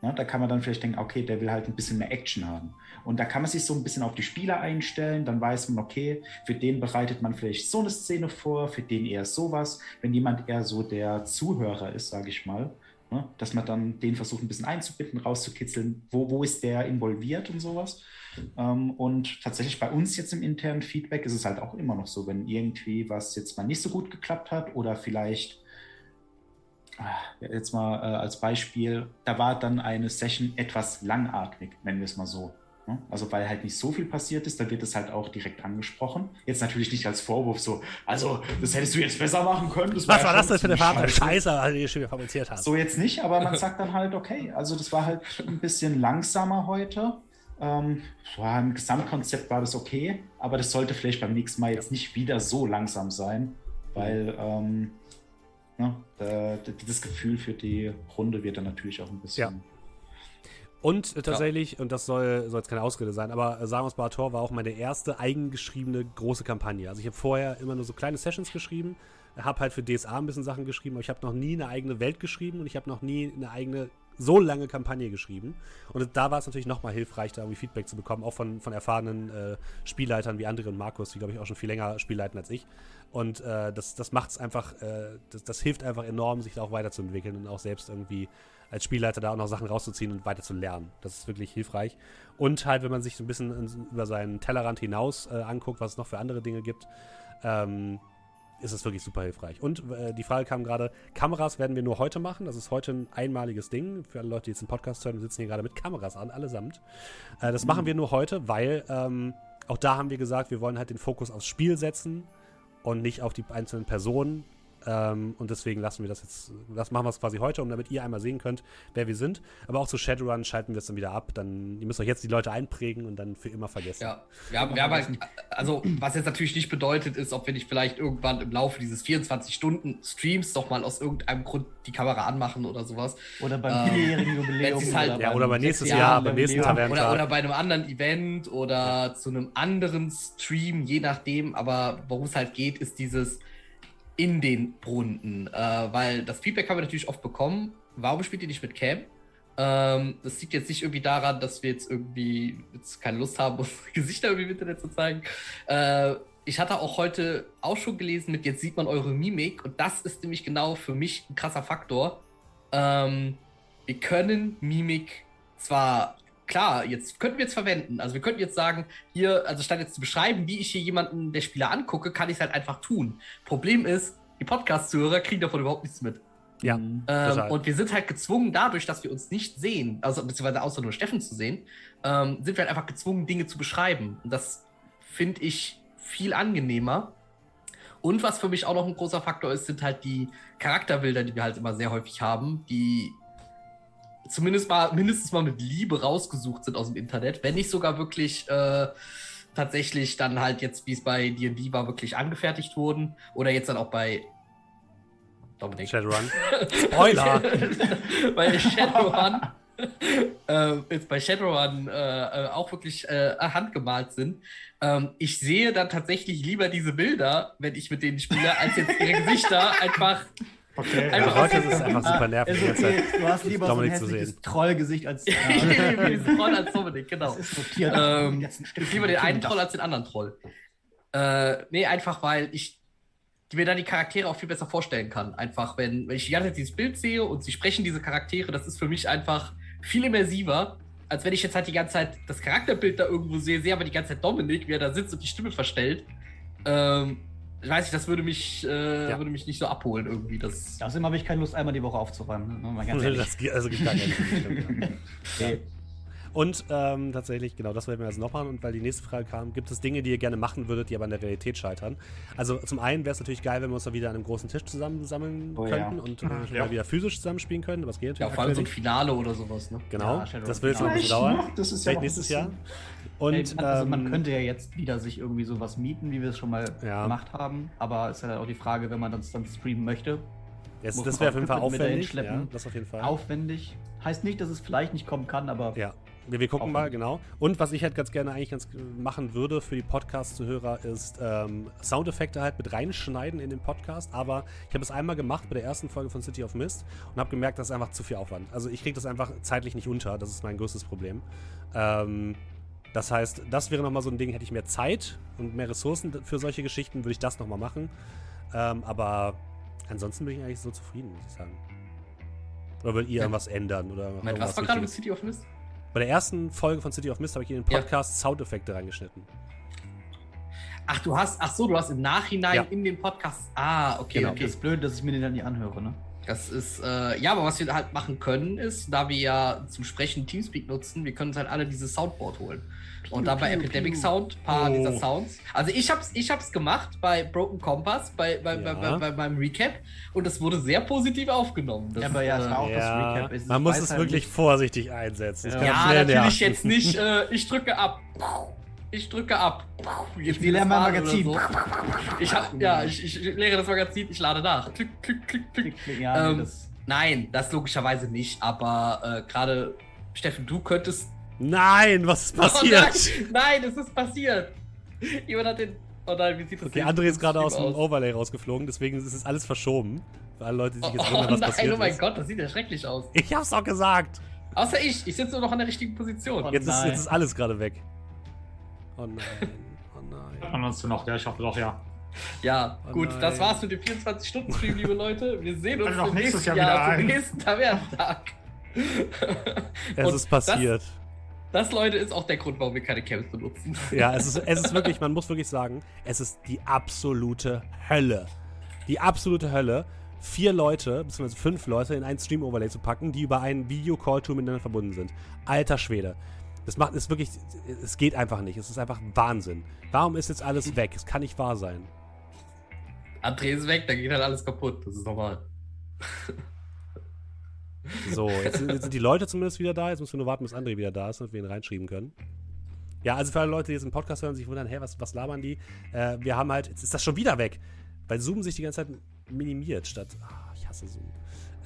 Ne, da kann man dann vielleicht denken, okay, der will halt ein bisschen mehr Action haben. Und da kann man sich so ein bisschen auf die Spieler einstellen, dann weiß man, okay, für den bereitet man vielleicht so eine Szene vor, für den eher sowas. Wenn jemand eher so der Zuhörer ist, sage ich mal, ne, dass man dann den versucht ein bisschen einzubinden, rauszukitzeln, wo, wo ist der involviert und sowas. Ähm, und tatsächlich bei uns jetzt im internen Feedback ist es halt auch immer noch so, wenn irgendwie was jetzt mal nicht so gut geklappt hat oder vielleicht ah, jetzt mal äh, als Beispiel, da war dann eine Session etwas langatmig, nennen wir es mal so. Ne? Also weil halt nicht so viel passiert ist, da wird es halt auch direkt angesprochen. Jetzt natürlich nicht als Vorwurf so, also das hättest du jetzt besser machen können. Was war, war das denn für eine Farbe? Scheiße, die du schon wieder fabriziert hast. So jetzt nicht, aber man sagt dann halt, okay, also das war halt ein bisschen langsamer heute. Ähm, ja, Im Gesamtkonzept war das okay, aber das sollte vielleicht beim nächsten Mal jetzt nicht wieder so langsam sein, weil ähm, ne, das Gefühl für die Runde wird dann natürlich auch ein bisschen. Ja und äh, tatsächlich, ja. und das soll, soll jetzt keine Ausrede sein, aber äh, Samus Barator war auch meine erste eigengeschriebene große Kampagne. Also ich habe vorher immer nur so kleine Sessions geschrieben, habe halt für DSA ein bisschen Sachen geschrieben, aber ich habe noch nie eine eigene Welt geschrieben und ich habe noch nie eine eigene so lange Kampagne geschrieben. Und da war es natürlich nochmal hilfreich, da irgendwie Feedback zu bekommen, auch von, von erfahrenen äh, Spielleitern wie André und Markus, die, glaube ich, auch schon viel länger spielleiten als ich. Und äh, das, das macht es einfach, äh, das, das hilft einfach enorm, sich da auch weiterzuentwickeln und auch selbst irgendwie als Spielleiter da auch noch Sachen rauszuziehen und weiter zu lernen. Das ist wirklich hilfreich. Und halt, wenn man sich so ein bisschen über seinen Tellerrand hinaus äh, anguckt, was es noch für andere Dinge gibt, ähm, ist es wirklich super hilfreich. Und äh, die Frage kam gerade, Kameras werden wir nur heute machen. Das ist heute ein einmaliges Ding. Für alle Leute, die jetzt den Podcast hören, wir sitzen hier gerade mit Kameras an, allesamt. Äh, das mhm. machen wir nur heute, weil ähm, auch da haben wir gesagt, wir wollen halt den Fokus aufs Spiel setzen und nicht auf die einzelnen Personen. Ähm, und deswegen lassen wir das jetzt, das machen wir es quasi heute, um damit ihr einmal sehen könnt, wer wir sind. Aber auch zu Shadowrun schalten wir es dann wieder ab. Dann, ihr müsst euch jetzt die Leute einprägen und dann für immer vergessen. Ja, wir haben, wir haben halt, also was jetzt natürlich nicht bedeutet ist, ob wir nicht vielleicht irgendwann im Laufe dieses 24-Stunden-Streams doch mal aus irgendeinem Grund die Kamera anmachen oder sowas. Oder beim vierjährigen Jubiläum. Halt, ja, oder beim nächsten Jahr, Jahr beim nächsten Tavernentag. Oder, oder bei einem anderen Event oder ja. zu einem anderen Stream, je nachdem. Aber worum es halt geht, ist dieses in den Runden, äh, weil das Feedback haben wir natürlich oft bekommen. Warum spielt ihr nicht mit Cam? Ähm, das liegt jetzt nicht irgendwie daran, dass wir jetzt irgendwie jetzt keine Lust haben, *laughs* unsere Gesichter irgendwie im Internet zu zeigen. Äh, ich hatte auch heute auch schon gelesen mit jetzt sieht man eure Mimik und das ist nämlich genau für mich ein krasser Faktor. Ähm, wir können Mimik zwar klar, jetzt könnten wir es verwenden. Also wir könnten jetzt sagen, hier, also statt jetzt zu beschreiben, wie ich hier jemanden der Spieler angucke, kann ich es halt einfach tun. Problem ist, die Podcast-Zuhörer kriegen davon überhaupt nichts mit. Ja. Ähm, und wir sind halt gezwungen, dadurch, dass wir uns nicht sehen, also beziehungsweise außer nur Steffen zu sehen, ähm, sind wir halt einfach gezwungen, Dinge zu beschreiben. Und das finde ich viel angenehmer. Und was für mich auch noch ein großer Faktor ist, sind halt die Charakterbilder, die wir halt immer sehr häufig haben, die zumindest mal mindestens mal mit Liebe rausgesucht sind aus dem Internet, wenn nicht sogar wirklich äh, tatsächlich dann halt jetzt, wie es bei D&D war, wirklich angefertigt wurden oder jetzt dann auch bei Dominik. Shadowrun. *laughs* Spoiler! *laughs* bei Shadowrun *laughs* äh, jetzt bei Shadowrun äh, äh, auch wirklich äh, handgemalt sind. Ähm, ich sehe dann tatsächlich lieber diese Bilder, wenn ich mit denen spiele, als jetzt ihre Gesichter einfach Okay. Ja, heute ist es einfach super nervig. Okay. Du hast lieber Dominik so ein hässliches Trollgesicht als. *laughs* ich nehme diesen Troll als Dominik, genau. Das ist. Ähm, ich lieber den einen Troll als den anderen Troll. Äh, nee, einfach weil ich mir dann die Charaktere auch viel besser vorstellen kann. Einfach, wenn, wenn ich die ganze Zeit dieses Bild sehe und sie sprechen diese Charaktere, das ist für mich einfach viel immersiver, als wenn ich jetzt halt die ganze Zeit das Charakterbild da irgendwo sehe, sehe aber die ganze Zeit Dominik, wie er da sitzt und die Stimme verstellt. Ähm, ich weiß nicht, das würde mich, äh, ja. würde mich nicht so abholen irgendwie. Das Außerdem habe ich keine Lust, einmal die Woche aufzuräumen. Ne? *laughs* das also gibt gar okay. *laughs* Und ähm, tatsächlich, genau, das werden wir jetzt noch machen. Und weil die nächste Frage kam, gibt es Dinge, die ihr gerne machen würdet, die aber in der Realität scheitern? Also zum einen wäre es natürlich geil, wenn wir uns da wieder an einem großen Tisch zusammensammeln oh, könnten ja. und äh, ja. wieder physisch zusammenspielen können. Was geht. Ja, vor allem so ein Finale oder sowas, ne? Genau, ja, das wird jetzt noch ein bisschen dauern. Das ist ja nächstes Jahr. Und, hey, also man ähm, könnte ja jetzt wieder sich irgendwie sowas mieten, wie wir es schon mal ja. gemacht haben. Aber es ist ja auch die Frage, wenn man das dann streamen möchte. Yes, das wäre auf jeden Fall aufwendig. Ja, das auf jeden Fall. Aufwendig. Heißt nicht, dass es vielleicht nicht kommen kann, aber. Ja. Wir, wir gucken mal, genau. Und was ich halt ganz gerne eigentlich ganz machen würde für die Podcast-Zuhörer, ist ähm, Soundeffekte halt mit reinschneiden in den Podcast. Aber ich habe es einmal gemacht bei der ersten Folge von City of Mist und habe gemerkt, das ist einfach zu viel Aufwand. Also ich kriege das einfach zeitlich nicht unter. Das ist mein größtes Problem. Ähm, das heißt, das wäre nochmal so ein Ding, hätte ich mehr Zeit und mehr Ressourcen für solche Geschichten, würde ich das nochmal machen. Ähm, aber ansonsten bin ich eigentlich so zufrieden, muss ich sagen. Oder würdet ihr ja. irgendwas ändern? Oder Moment, was war gerade mit City of Mist? Bei der ersten Folge von City of Mist habe ich in den Podcast ja. Soundeffekte reingeschnitten. Ach, du hast, ach so, du hast im Nachhinein ja. in den Podcast. Ah, okay, genau. okay. Das ist blöd, dass ich mir den dann nicht anhöre, ne? Das ist, äh, ja, aber was wir halt machen können, ist, da wir ja zum Sprechen Teamspeak nutzen, wir können uns halt alle dieses Soundboard holen. Und da bei piu, Epidemic piu. Sound ein paar Oh. dieser Sounds. Also ich hab's, ich hab's gemacht bei Broken Compass, bei, bei, bei, Ja. bei, bei meinem Recap und es wurde sehr positiv aufgenommen. Das Ja, aber ja, es äh, war auch das Ja, Recap. Es- man ich muss es halt wirklich nicht- vorsichtig einsetzen. Das Ja. kann ja, schnell natürlich nerven. jetzt nicht, äh, ich drücke ab. *laughs* Ich drücke ab. Jetzt Wir lernen mal jedes Magazin. So. Ich hab, ja, ich, ich leere das Magazin, ich lade nach. Klick, klick, klick, klick. Ja, Ähm, das, Nein, das logischerweise nicht, aber äh, gerade, Steffen, du könntest. Nein, was ist passiert? Oh nein, nein, es ist passiert. Jemand hat den. Oh nein, wie sieht das Okay, denn- André ist gerade aus dem? Overlay rausgeflogen, deswegen ist es alles verschoben. Für alle Leute, die Oh, sich jetzt oh wundern, was nein, passiert oh mein ist. Gott, das sieht ja schrecklich aus. Ich hab's auch gesagt. Außer ich, ich sitze nur noch an der richtigen Position. Oh Jetzt ist, jetzt ist alles gerade weg. Oh nein, oh Hört nein. man uns denn noch? Ja, ich hoffe doch, ja. Ja, Oh gut, nein. das war's mit dem 24-Stunden-Stream, liebe Leute. Wir sehen uns Also nächstes nächsten Jahr wieder Jahr zum ein. nächsten Tavernentag. Es ist passiert. Das, das, Leute, ist auch der Grund, warum wir keine Camps benutzen. Ja, es ist, es ist wirklich, man muss wirklich sagen, es ist die absolute Hölle. Die absolute Hölle, vier Leute, beziehungsweise fünf Leute in einen Stream-Overlay zu packen, die über einen Video-Call-Tool miteinander verbunden sind. Alter Schwede. Das macht es wirklich, es geht einfach nicht. Es ist einfach Wahnsinn. Warum ist jetzt alles weg? Es kann nicht wahr sein. André ist weg, da geht halt alles kaputt. Das ist normal. So, jetzt sind, jetzt sind die Leute zumindest wieder da. Jetzt müssen wir nur warten, bis André wieder da ist, damit wir ihn reinschreiben können. Ja, also für alle Leute, die jetzt im Podcast hören und sich wundern, hey, was, was labern die? Äh, wir haben halt, jetzt ist das schon wieder weg, weil Zoom sich die ganze Zeit minimiert statt. Ah, ich hasse Zoom.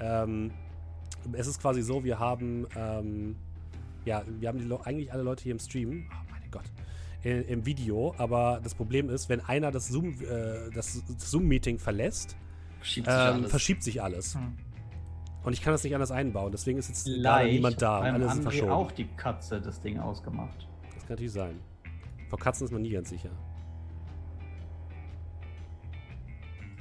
Ähm, es ist quasi so, wir haben, ähm, ja, wir haben die, Le- eigentlich alle Leute hier im Stream. Oh, mein Gott. Im, Im Video, aber das Problem ist, wenn einer das Zoom, äh, das Zoom-Meeting verlässt, Verschiebt sich ähm, alles. verschiebt sich alles. Hm. Und ich kann das nicht anders einbauen. Deswegen ist jetzt Vielleicht niemand da. beim Alle sind André verschoben. auch die Katze das Ding ausgemacht. Das kann natürlich sein. Vor Katzen ist man nie ganz sicher.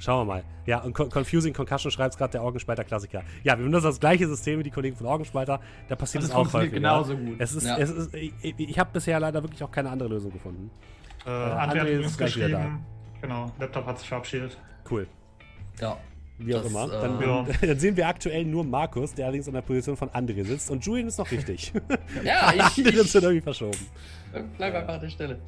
Schauen wir mal. Ja, und Con- Confusing Concussion schreibt gerade der Orgenspalter Klassiker. Ja, wir benutzen das gleiche System wie die Kollegen von Orgenspalter. Da passiert es Das auch funktioniert häufiger. genauso gut. Es ist, Ja. es ist, ich, ich habe bisher leider wirklich auch keine andere Lösung gefunden. Äh, André André hat ist gleich wieder geschrieben. Genau, Laptop hat sich verabschiedet. Cool. ja. Wie auch Das, immer. äh, Dann, Ja. *laughs* dann sehen wir aktuell nur Markus, der allerdings in der Position von André sitzt. Und Julian ist noch richtig. ja, *laughs* ich, Andere ich sind irgendwie verschoben. bleib einfach an der Stelle.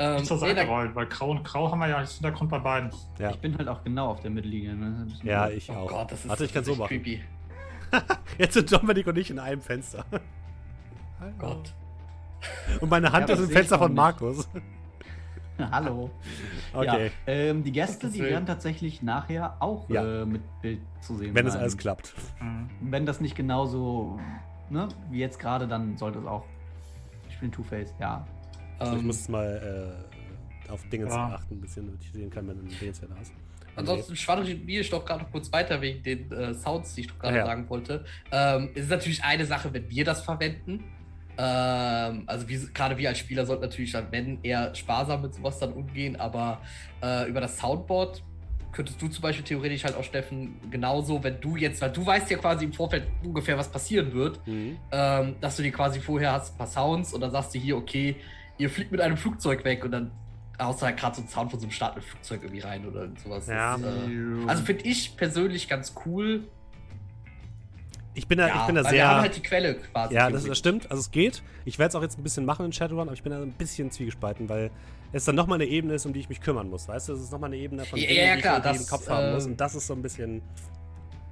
Ähm, Nicht zur nee, Seite da- rollen, weil Grau und Grau haben wir ja als Hintergrund bei beiden. Ja. Ich bin halt auch genau auf der Mittellinie. Ne? Ja, ich oh auch. Gott, das ist, Warte, ich kann so machen. creepy. *laughs* Jetzt sind Dominik und ich in einem Fenster. Oh Gott. Und meine Hand Ja, ist im ich Fenster von nicht. Markus. *laughs* Hallo. *laughs* Okay. Ja, ähm, die Gäste, die werden tatsächlich nachher auch Ja. äh, mit Bild zu sehen Wenn es sein. alles klappt. Hm. Wenn das nicht genauso ne, wie jetzt gerade, dann sollte es auch. Ich bin Two-Face, ja. Also ich Ähm, muss jetzt mal äh, auf Dinge Ja. achten, ein bisschen, damit ich sehen kann, wenn ein Dingens wieder da ist. Ansonsten schwadroniere ich doch gerade noch kurz weiter wegen den äh, Sounds, die ich doch gerade ja. sagen wollte. Ähm, es ist natürlich eine Sache, wenn wir das verwenden. Ähm, also gerade wir als Spieler sollten natürlich dann, wenn, eher sparsam mit sowas dann umgehen, aber äh, über das Soundboard könntest du zum Beispiel theoretisch halt auch, Steffen, genauso, wenn du jetzt, weil du weißt ja quasi im Vorfeld ungefähr, was passieren wird, Mhm. ähm, dass du dir quasi vorher hast ein paar Sounds und dann sagst du hier, okay, ihr fliegt mit einem Flugzeug weg und dann haust du halt gerade so einen Sound von so einem startenden Flugzeug irgendwie rein oder sowas. Ja. Das, äh, also finde ich persönlich ganz cool. Ich bin da, ich bin da sehr. Wir haben halt die Quelle quasi. ja, das, das stimmt. Also es geht. Ich werde es auch jetzt ein bisschen machen in Shadowrun, aber ich bin da ein bisschen zwiegespalten, weil es dann nochmal eine Ebene ist, um die ich mich kümmern muss. Weißt du, es ist nochmal eine Ebene von Ja, Dingen, ja, die klar, ich irgendwie das, im Kopf haben muss. äh, Und das ist so ein bisschen.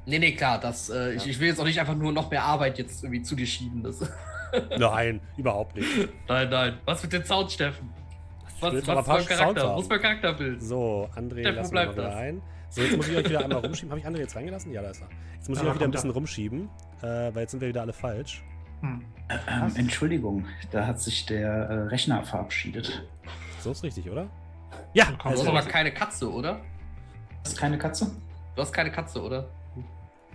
Nee, nee, klar. Das, äh, ich, Ja. ich will jetzt auch nicht einfach nur noch mehr Arbeit jetzt irgendwie zu dir schieben. Das, *laughs* Nein, überhaupt nicht. nein, nein. Was mit den Sound, Steffen? Was, was paar beim Charakter? Sounds haben. Ist mein Charakterbild? So, André, Steffen, bleibt mal wieder das? So, jetzt muss ich euch wieder einmal rumschieben. Habe ich André jetzt reingelassen? Ja, da ist er. Jetzt muss ich Ja, euch wieder ein bisschen rumschieben, äh, weil jetzt sind wir wieder alle falsch. Hm. Ähm, Entschuldigung, da hat sich der äh, Rechner verabschiedet. So ist richtig, oder? Ja, Du also hast aber richtig. keine Katze, oder? Das ist keine Katze? Du hast keine Katze, oder?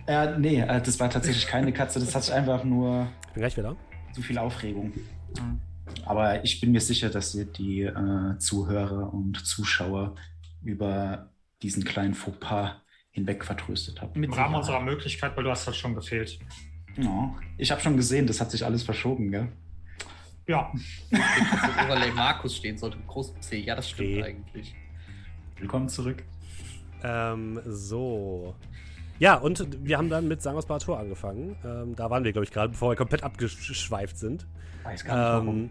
Äh, nee, äh, das war tatsächlich keine Katze. Das hat einfach nur ich bin gleich wieder. zu viel Aufregung. Hm. Aber ich bin mir sicher, dass ihr die äh, Zuhörer und Zuschauer über diesen kleinen Fauxpas hinweg vertröstet habt. Im Mit Rahmen unserer Möglichkeit, weil du hast halt schon gefehlt. Ja, ich habe schon gesehen, das hat sich alles verschoben, gell? Ja, Overlay Markus stehen sollte mit großem C. Ja, das stimmt C. eigentlich. Willkommen zurück. Ähm, so. Ja, und wir haben dann mit Sangos Barator angefangen. Ähm, da waren wir, glaube ich, gerade, bevor wir komplett abgeschweift sind. Weiß gar nicht warum. Ähm,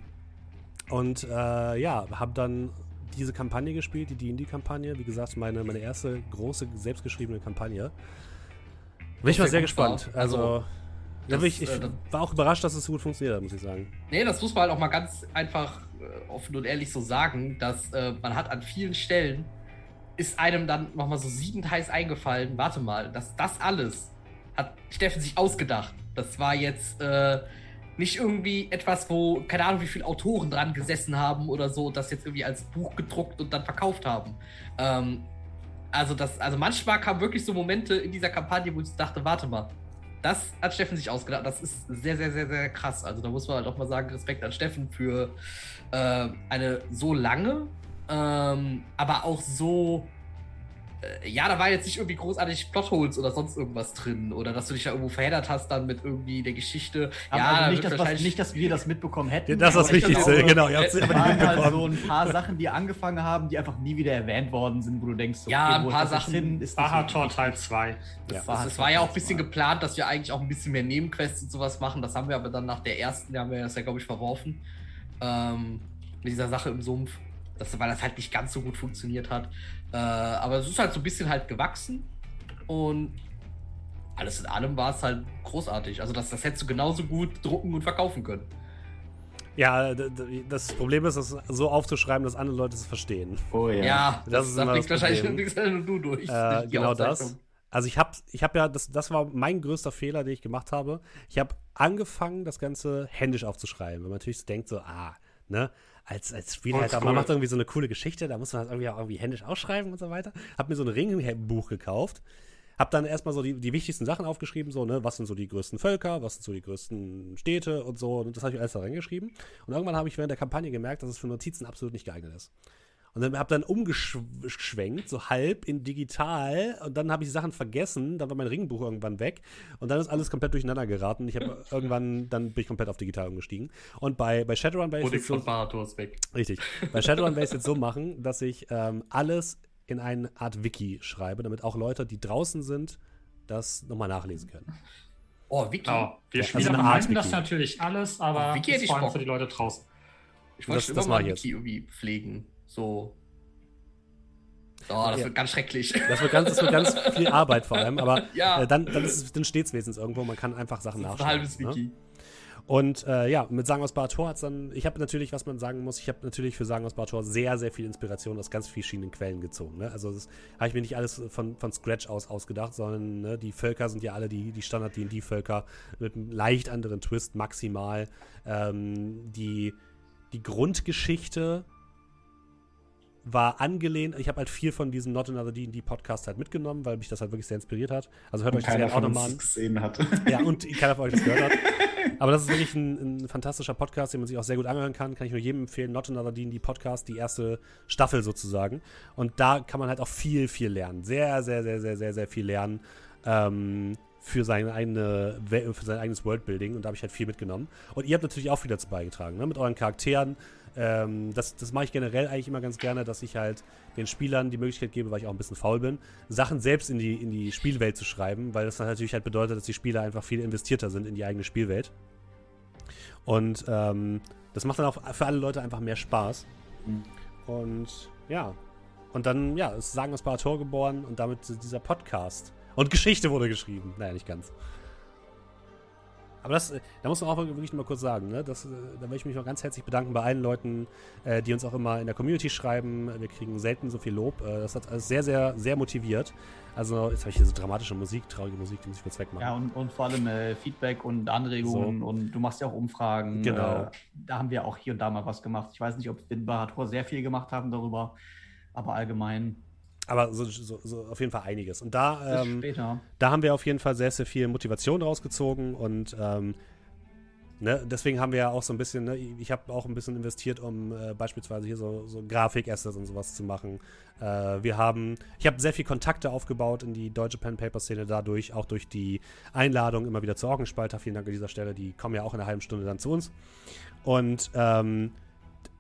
und äh, ja, habe dann diese Kampagne gespielt, die D&D-Kampagne. Wie gesagt, meine, meine erste große, selbstgeschriebene Kampagne. Bin ich mal sehr gespannt. Also, Also, da ich, das, ich äh, das- war auch überrascht, dass es so gut funktioniert hat, muss ich sagen. Nee, das muss man halt auch mal ganz einfach äh, offen und ehrlich so sagen, dass äh, man hat an vielen Stellen ist einem dann nochmal so siedend heiß eingefallen, warte mal, dass das alles hat Steffen sich ausgedacht. Das war jetzt äh, nicht irgendwie etwas, wo, keine Ahnung, wie viele Autoren dran gesessen haben oder so, das jetzt irgendwie als Buch gedruckt und dann verkauft haben. Ähm, also, das, also manchmal kamen wirklich so Momente in dieser Kampagne, wo ich dachte, warte mal, das hat Steffen sich ausgedacht. Das ist sehr, sehr, sehr, sehr krass. Also da muss man halt auch mal sagen, Respekt an Steffen für äh, eine so lange, ähm, aber auch so. Äh, ja, da war jetzt nicht irgendwie großartig Plotholes oder sonst irgendwas drin. Oder dass du dich da irgendwo verheddert hast dann mit irgendwie der Geschichte. Aber ja, also nicht, dass, was, wahrscheinlich- nicht, dass wir das mitbekommen hätten. Das ist das Wichtigste, glaube, genau. Ihr habt es halt so mitbekommen. ein paar Sachen, die angefangen haben, die einfach nie wieder erwähnt worden sind, wo du denkst, so, Ja, ein paar Sachen- Hin? Ist das Bahator Teil 2. Ja. Das, Bahator das war ja auch ein bisschen zwei. geplant, dass wir eigentlich auch ein bisschen mehr Nebenquests und sowas machen. Das haben wir aber dann nach der ersten, da haben wir das ja, glaube ich, verworfen. Ähm, mit dieser Sache im Sumpf. Das, weil das halt nicht ganz so gut funktioniert hat. Äh, aber es ist halt so ein bisschen halt gewachsen. Und alles in allem war es halt großartig. Also das, das hättest du genauso gut drucken und verkaufen können. Ja, das Problem ist, das so aufzuschreiben, dass andere Leute es verstehen. Oh ja. Ja, Das das, ist das, immer blickt das wahrscheinlich nur du durch. Äh, durch die genau das. Also ich habe ich hab ja, das, das war mein größter Fehler, den ich gemacht habe. Ich habe angefangen, das Ganze händisch aufzuschreiben, weil man natürlich so denkt so, ah, ne, als, als Oldschool. man macht irgendwie so eine coole Geschichte, da muss man das irgendwie auch irgendwie händisch ausschreiben und so weiter. Hab mir so ein Ringbuch gekauft, hab dann erstmal so die, die wichtigsten Sachen aufgeschrieben, so, ne, was sind so die größten Völker, was sind so die größten Städte und so, und das habe ich alles da reingeschrieben. Und irgendwann habe ich während der Kampagne gemerkt, dass es für Notizen absolut nicht geeignet ist. Und dann habe dann umgeschwenkt, so halb in digital. Und dann habe ich Sachen vergessen. Dann war mein Ringbuch irgendwann weg. Und dann ist alles komplett durcheinander geraten. Ich habe *laughs* irgendwann, dann bin ich komplett auf digital umgestiegen. Und bei, bei Shadowrun werde ich jetzt so, weg. richtig. Bei Shadowrun werde ich es jetzt so machen, dass ich ähm, alles in eine Art Wiki schreibe, damit auch Leute, die draußen sind, das nochmal nachlesen können. Oh, Wiki. Genau. Wir Ja, Spieler also Art meinen das Wiki. natürlich alles, aber Auf Wiki hätte ist ich vor allem für die Leute draußen. Ich wollte Das- schon das immer mal ein ich Wiki irgendwie pflegen. So. Oh, das Ja. wird ganz schrecklich. Das wird ganz, das wird ganz *laughs* viel Arbeit vor allem, aber Ja. äh, dann, dann, ist es- dann steht es wenigstens irgendwo. Man kann einfach Sachen nachschlagen. ein halbes ne? Wiki. Und äh, ja, mit Sagen aus Barator hat es dann, ich habe natürlich, was man sagen muss, ich habe natürlich für Sagen aus Barator sehr, sehr viel Inspiration aus ganz verschiedenen Quellen gezogen. Ne? Also das habe ich mir nicht alles von, von Scratch aus ausgedacht, sondern ne, die Völker sind ja alle die, die Standard-D&D-Völker mit einem leicht anderen Twist maximal. Ähm, die, die Grundgeschichte war angelehnt, ich habe halt viel von diesem Not Another D&D Podcast halt mitgenommen, weil mich das halt wirklich sehr inspiriert hat. Also hört Und euch das gerne auch nochmal an. gesehen hat. Ja, und *laughs* keiner von euch das gehört hat. Aber das ist wirklich ein, ein fantastischer Podcast, den man sich auch sehr gut anhören kann. Kann ich nur jedem empfehlen. Not Another D&D Podcast, die erste Staffel sozusagen. Und da kann man halt auch viel, viel lernen. Sehr, sehr, sehr, sehr, sehr, sehr viel lernen ähm, für, seine eigene, für sein eigenes Worldbuilding. Und da habe ich halt viel mitgenommen. Und ihr habt natürlich auch viel dazu beigetragen, ne? mit euren Charakteren. Ähm, das das mache ich generell eigentlich immer ganz gerne, dass ich halt den Spielern die Möglichkeit gebe, weil ich auch ein bisschen faul bin, Sachen selbst in die, in die Spielwelt zu schreiben, weil das natürlich halt bedeutet, dass die Spieler einfach viel investierter sind in die eigene Spielwelt. Und ähm, das macht dann auch für alle Leute einfach mehr Spaß. Mhm. Und ja. Und dann, ja, ist Sagen aus Barator geboren und damit dieser Podcast. Und Geschichte wurde geschrieben. Naja, nicht ganz. Aber das, äh, da muss man auch wirklich mal kurz sagen, ne? das, äh, da will ich mich noch ganz herzlich bedanken bei allen Leuten, äh, die uns auch immer in der Community schreiben. Wir kriegen selten so viel Lob. Äh, das hat alles sehr, sehr, sehr motiviert. Also, jetzt habe ich hier so dramatische Musik, traurige Musik, die muss ich kurz wegmachen. Ja, und, und vor allem äh, Feedback und Anregungen und du machst ja auch Umfragen. Genau. Äh, da haben wir auch hier und da mal was gemacht. Ich weiß nicht, ob wir in Barator sehr viel gemacht haben darüber, aber allgemein Aber so, so, so auf jeden Fall einiges. Und da, ähm, da haben wir auf jeden Fall sehr, sehr viel Motivation rausgezogen und ähm, ne, deswegen haben wir ja auch so ein bisschen, ne, ich habe auch ein bisschen investiert, um äh, beispielsweise hier so, so Grafik-Assets und sowas zu machen. Äh, wir haben, ich habe sehr viel Kontakte aufgebaut in die deutsche Pen-Paper-Szene dadurch, auch durch die Einladung immer wieder zur Orgenspalter. Vielen Dank an dieser Stelle, die kommen ja auch in einer halben Stunde dann zu uns. Und ähm,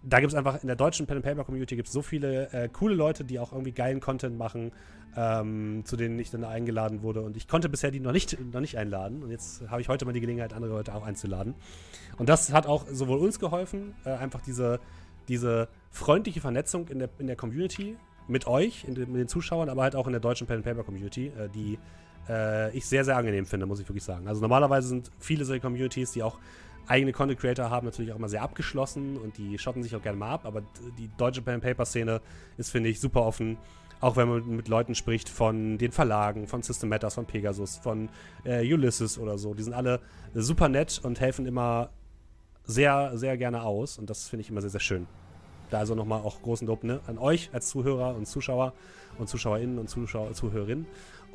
da gibt es einfach in der deutschen Pen and Paper Community gibt so viele äh, coole Leute, die auch irgendwie geilen Content machen, ähm, zu denen ich dann eingeladen wurde. Und ich konnte bisher die noch nicht, noch nicht einladen. Und jetzt habe ich heute mal die Gelegenheit, andere Leute auch einzuladen. Und das hat auch sowohl uns geholfen, äh, einfach diese, diese freundliche Vernetzung in der, in der Community mit euch, den, mit den Zuschauern, aber halt auch in der deutschen Pen and Paper Community, äh, die äh, ich sehr, sehr angenehm finde, muss ich wirklich sagen. Also normalerweise sind viele solche Communities, die auch eigene Content Creator haben, natürlich auch immer sehr abgeschlossen und die schotten sich auch gerne mal ab, aber die deutsche Pen Paper Szene ist, finde ich, super offen. Auch wenn man mit Leuten spricht von den Verlagen, von System Matters, von Pegasus, von äh, Ulysses oder so. Die sind alle super nett und helfen immer sehr, sehr gerne aus. Und das finde ich immer sehr, sehr schön. Da also nochmal auch großen Lob ne, an euch als Zuhörer und Zuschauer und Zuschauerinnen und Zuschauer, Zuhörerinnen.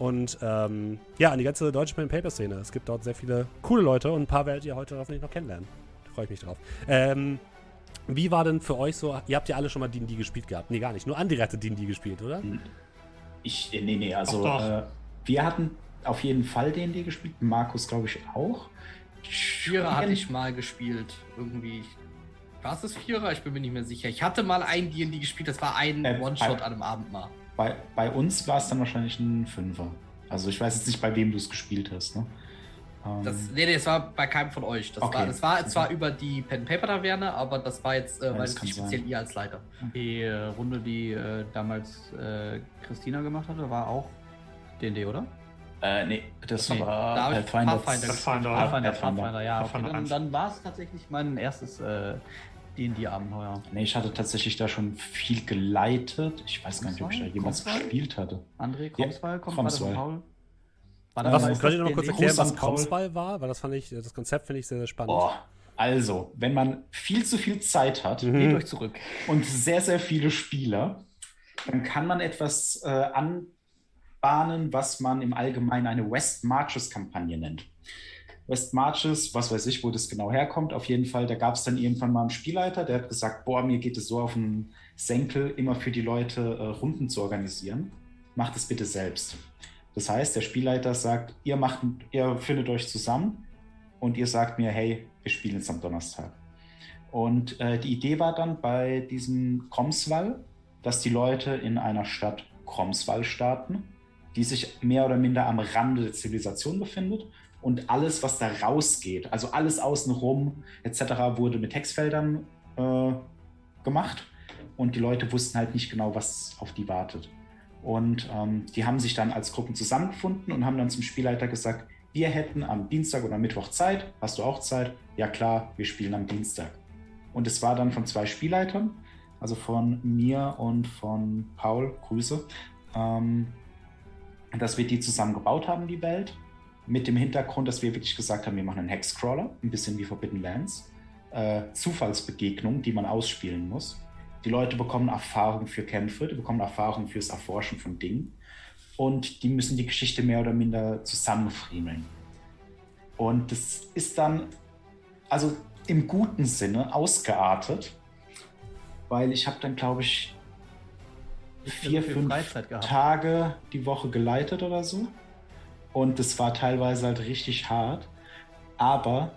Und ähm, ja, an die ganze deutsche Pen Paper Szene. Es gibt dort sehr viele coole Leute und ein paar werdet ihr heute hoffentlich noch kennenlernen. Da freue ich mich drauf. Ähm, wie war denn für euch so? Ihr habt ja alle schon mal D&D gespielt gehabt. Nee, gar nicht. Nur Andi hatte D&D gespielt, oder? Hm. Ich, äh, nee, nee, also äh, wir hatten auf jeden Fall D&D gespielt. Markus, glaube ich, auch. Vierer hatte ich mal gespielt. Irgendwie. War es das Vierer? Ich bin mir nicht mehr sicher. Ich hatte mal ein D&D gespielt. Das war ein äh, One-Shot an einem Abend mal. Bei, bei uns war es dann wahrscheinlich ein Fünfer. Also ich weiß jetzt nicht, bei wem du es gespielt hast. Ne? Das, ähm, nee, nee, es war bei keinem von euch. Das okay. war, das war zwar über die Pen Paper Taverne, aber das war jetzt, äh, weil es nicht speziell ihr als Leiter. Die äh, Runde, die äh, damals äh, Christina gemacht hatte, war auch D&D, oder? Äh, nee, das nee, war da Pathfinder. Pathfinder, Pathfinder, Pathfinder, Pathfinder, ja. Okay, dann, dann war es tatsächlich mein erstes äh, D&D-Abenteuer. Nee, ich hatte tatsächlich da schon viel geleitet. Ich weiß gar nicht, ob ich da jemals gespielt hatte. André Kromswall ja, Kromswall. von Paul. Was, könnt ihr noch mal kurz erklären, was Kromswall war? Weil das fand ich, das Konzept finde ich sehr, sehr spannend. Boah. Also, wenn man viel zu viel Zeit hat, mhm. geht euch zurück. Und sehr, sehr viele Spieler, dann kann man etwas äh, anbahnen, was man im Allgemeinen eine West Marches-Kampagne nennt. West Marches, was weiß ich, wo das genau herkommt. Auf jeden Fall, da gab es dann irgendwann mal einen Spielleiter, der hat gesagt, boah, mir geht es so auf den Senkel, immer für die Leute äh, Runden zu organisieren. Macht es bitte selbst. Das heißt, der Spielleiter sagt, ihr macht, ihr findet euch zusammen und ihr sagt mir, hey, wir spielen jetzt am Donnerstag. Und äh, die Idee war dann bei diesem Kromswall, dass die Leute in einer Stadt Kromswall starten, die sich mehr oder minder am Rande der Zivilisation befindet und alles, was da rausgeht, also alles außenrum etc., wurde mit Textfeldern äh, gemacht und die Leute wussten halt nicht genau, was auf die wartet. Und ähm, die haben sich dann als Gruppen zusammengefunden und haben dann zum Spielleiter gesagt, wir hätten am Dienstag oder Mittwoch Zeit. Hast du auch Zeit? Ja klar, wir spielen am Dienstag. Und es war dann von zwei Spielleitern, also von mir und von Paul, Grüße, ähm, dass wir die zusammen gebaut haben, die Welt mit dem Hintergrund, dass wir wirklich gesagt haben, wir machen einen Hexcrawler, ein bisschen wie Forbidden Lands. Äh, Zufallsbegegnung, die man ausspielen muss. Die Leute bekommen Erfahrung für Kämpfe, die bekommen Erfahrung fürs Erforschen von Dingen und die müssen die Geschichte mehr oder minder zusammenfriemeln. Und das ist dann, also im guten Sinne, ausgeartet, weil ich habe dann, glaube ich, vier, fünf Tage die Woche geleitet oder so. Und das war teilweise halt richtig hart. Aber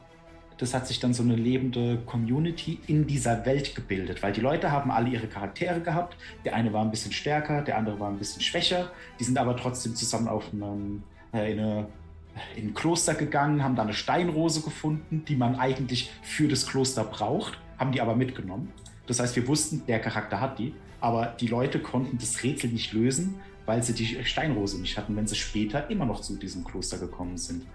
das hat sich dann so eine lebende Community in dieser Welt gebildet, weil die Leute haben alle ihre Charaktere gehabt. Der eine war ein bisschen stärker, der andere war ein bisschen schwächer. Die sind aber trotzdem zusammen auf einem, äh, in, eine, in ein Kloster gegangen, haben da eine Steinrose gefunden, die man eigentlich für das Kloster braucht, haben die aber mitgenommen. Das heißt, wir wussten, der Charakter hat die, aber die Leute konnten das Rätsel nicht lösen, weil sie die Steinrose nicht hatten, wenn sie später immer noch zu diesem Kloster gekommen sind.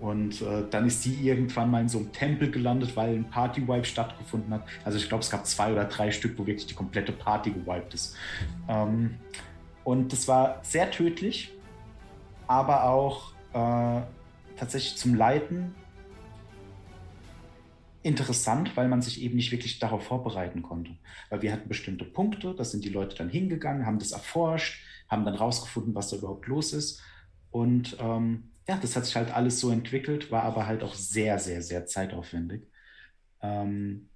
Und äh, dann ist die irgendwann mal in so einem Tempel gelandet, weil ein Party-Wipe stattgefunden hat. Also ich glaube, es gab zwei oder drei Stück, wo wirklich die komplette Party gewiped ist. Ähm, und das war sehr tödlich, aber auch äh, tatsächlich zum Leiten interessant, weil man sich eben nicht wirklich darauf vorbereiten konnte. Weil wir hatten bestimmte Punkte, da sind die Leute dann hingegangen, haben das erforscht, haben dann rausgefunden, was da überhaupt los ist. Und ähm, ja, das hat sich halt alles so entwickelt, war aber halt auch sehr, sehr, sehr zeitaufwendig. Ähm,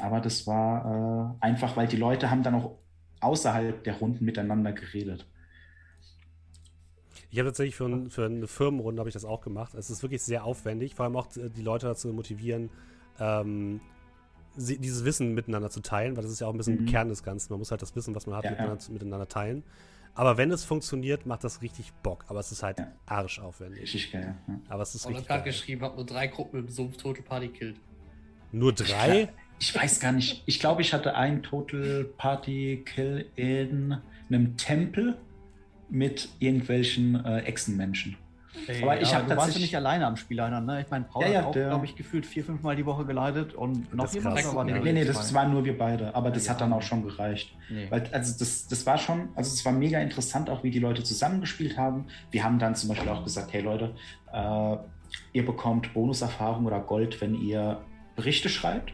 aber das war äh, einfach, weil die Leute haben dann auch außerhalb der Runden miteinander geredet. Ich habe tatsächlich für, ein, für eine Firmenrunde habe ich das auch gemacht. Es ist wirklich sehr aufwendig, vor allem auch die Leute dazu motivieren, ähm, sie, dieses Wissen miteinander zu teilen, weil das ist ja auch ein bisschen Mhm. Kern des Ganzen. Man muss halt das Wissen, was man hat, Ja, miteinander, miteinander teilen. Aber wenn es funktioniert, macht das richtig Bock. Aber es ist halt Ja. arschaufwendig. Richtig geil. Ja. Aber es ist Und richtig hat geil. geschrieben, hab nur drei Gruppen im Sumpf Total Party killt. Nur drei? Ich weiß gar nicht. Ich glaube, ich hatte einen Total Party Kill in einem Tempel mit irgendwelchen äh, Echsenmenschen. Aber ich hab du warst ja tatsächlich- nicht alleine am Spielleiter, ne? Ich meine, Paul Ja, ja, hat auch, glaube ich, gefühlt vier, fünf Mal die Woche geleitet und noch jemand war Nee, Nee, das waren nur wir beide. Aber das Ja. hat dann auch schon gereicht. Nee. Weil, also das, das war schon, also es war mega interessant, auch wie die Leute zusammengespielt haben. Wir haben dann zum Beispiel auch gesagt, hey Leute, äh, ihr bekommt Bonuserfahrung oder Gold, wenn ihr Berichte schreibt.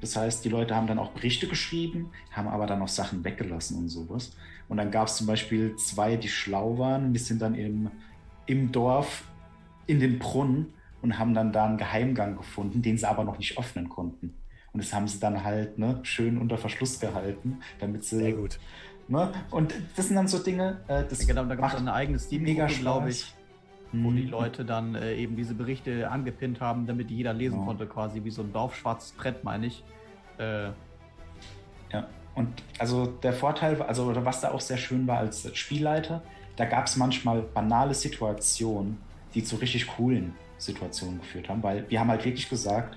Das heißt, die Leute haben dann auch Berichte geschrieben, haben aber dann auch Sachen weggelassen und sowas. Und dann gab es zum Beispiel zwei, die schlau waren. Wir sind dann im, im Dorf in den Brunnen und haben dann da einen Geheimgang gefunden, den sie aber noch nicht öffnen konnten. Und das haben sie dann halt ne, schön unter Verschluss gehalten, damit sie. Sehr gut. Ne? Und das sind dann so Dinge, äh, das Ja, genau, da gab es macht eine eigene mega Steam-Gruppe, Spaß. glaube ich, wo die Mhm. Leute dann äh, eben diese Berichte angepinnt haben, damit die jeder lesen Genau. konnte, quasi wie so ein dorfschwarzes Brett, meine ich. Äh, Ja, und also der Vorteil, also oder was da auch sehr schön war als Spielleiter, da gab es manchmal banale Situationen, die zu richtig coolen Situationen geführt haben, weil wir haben halt wirklich gesagt,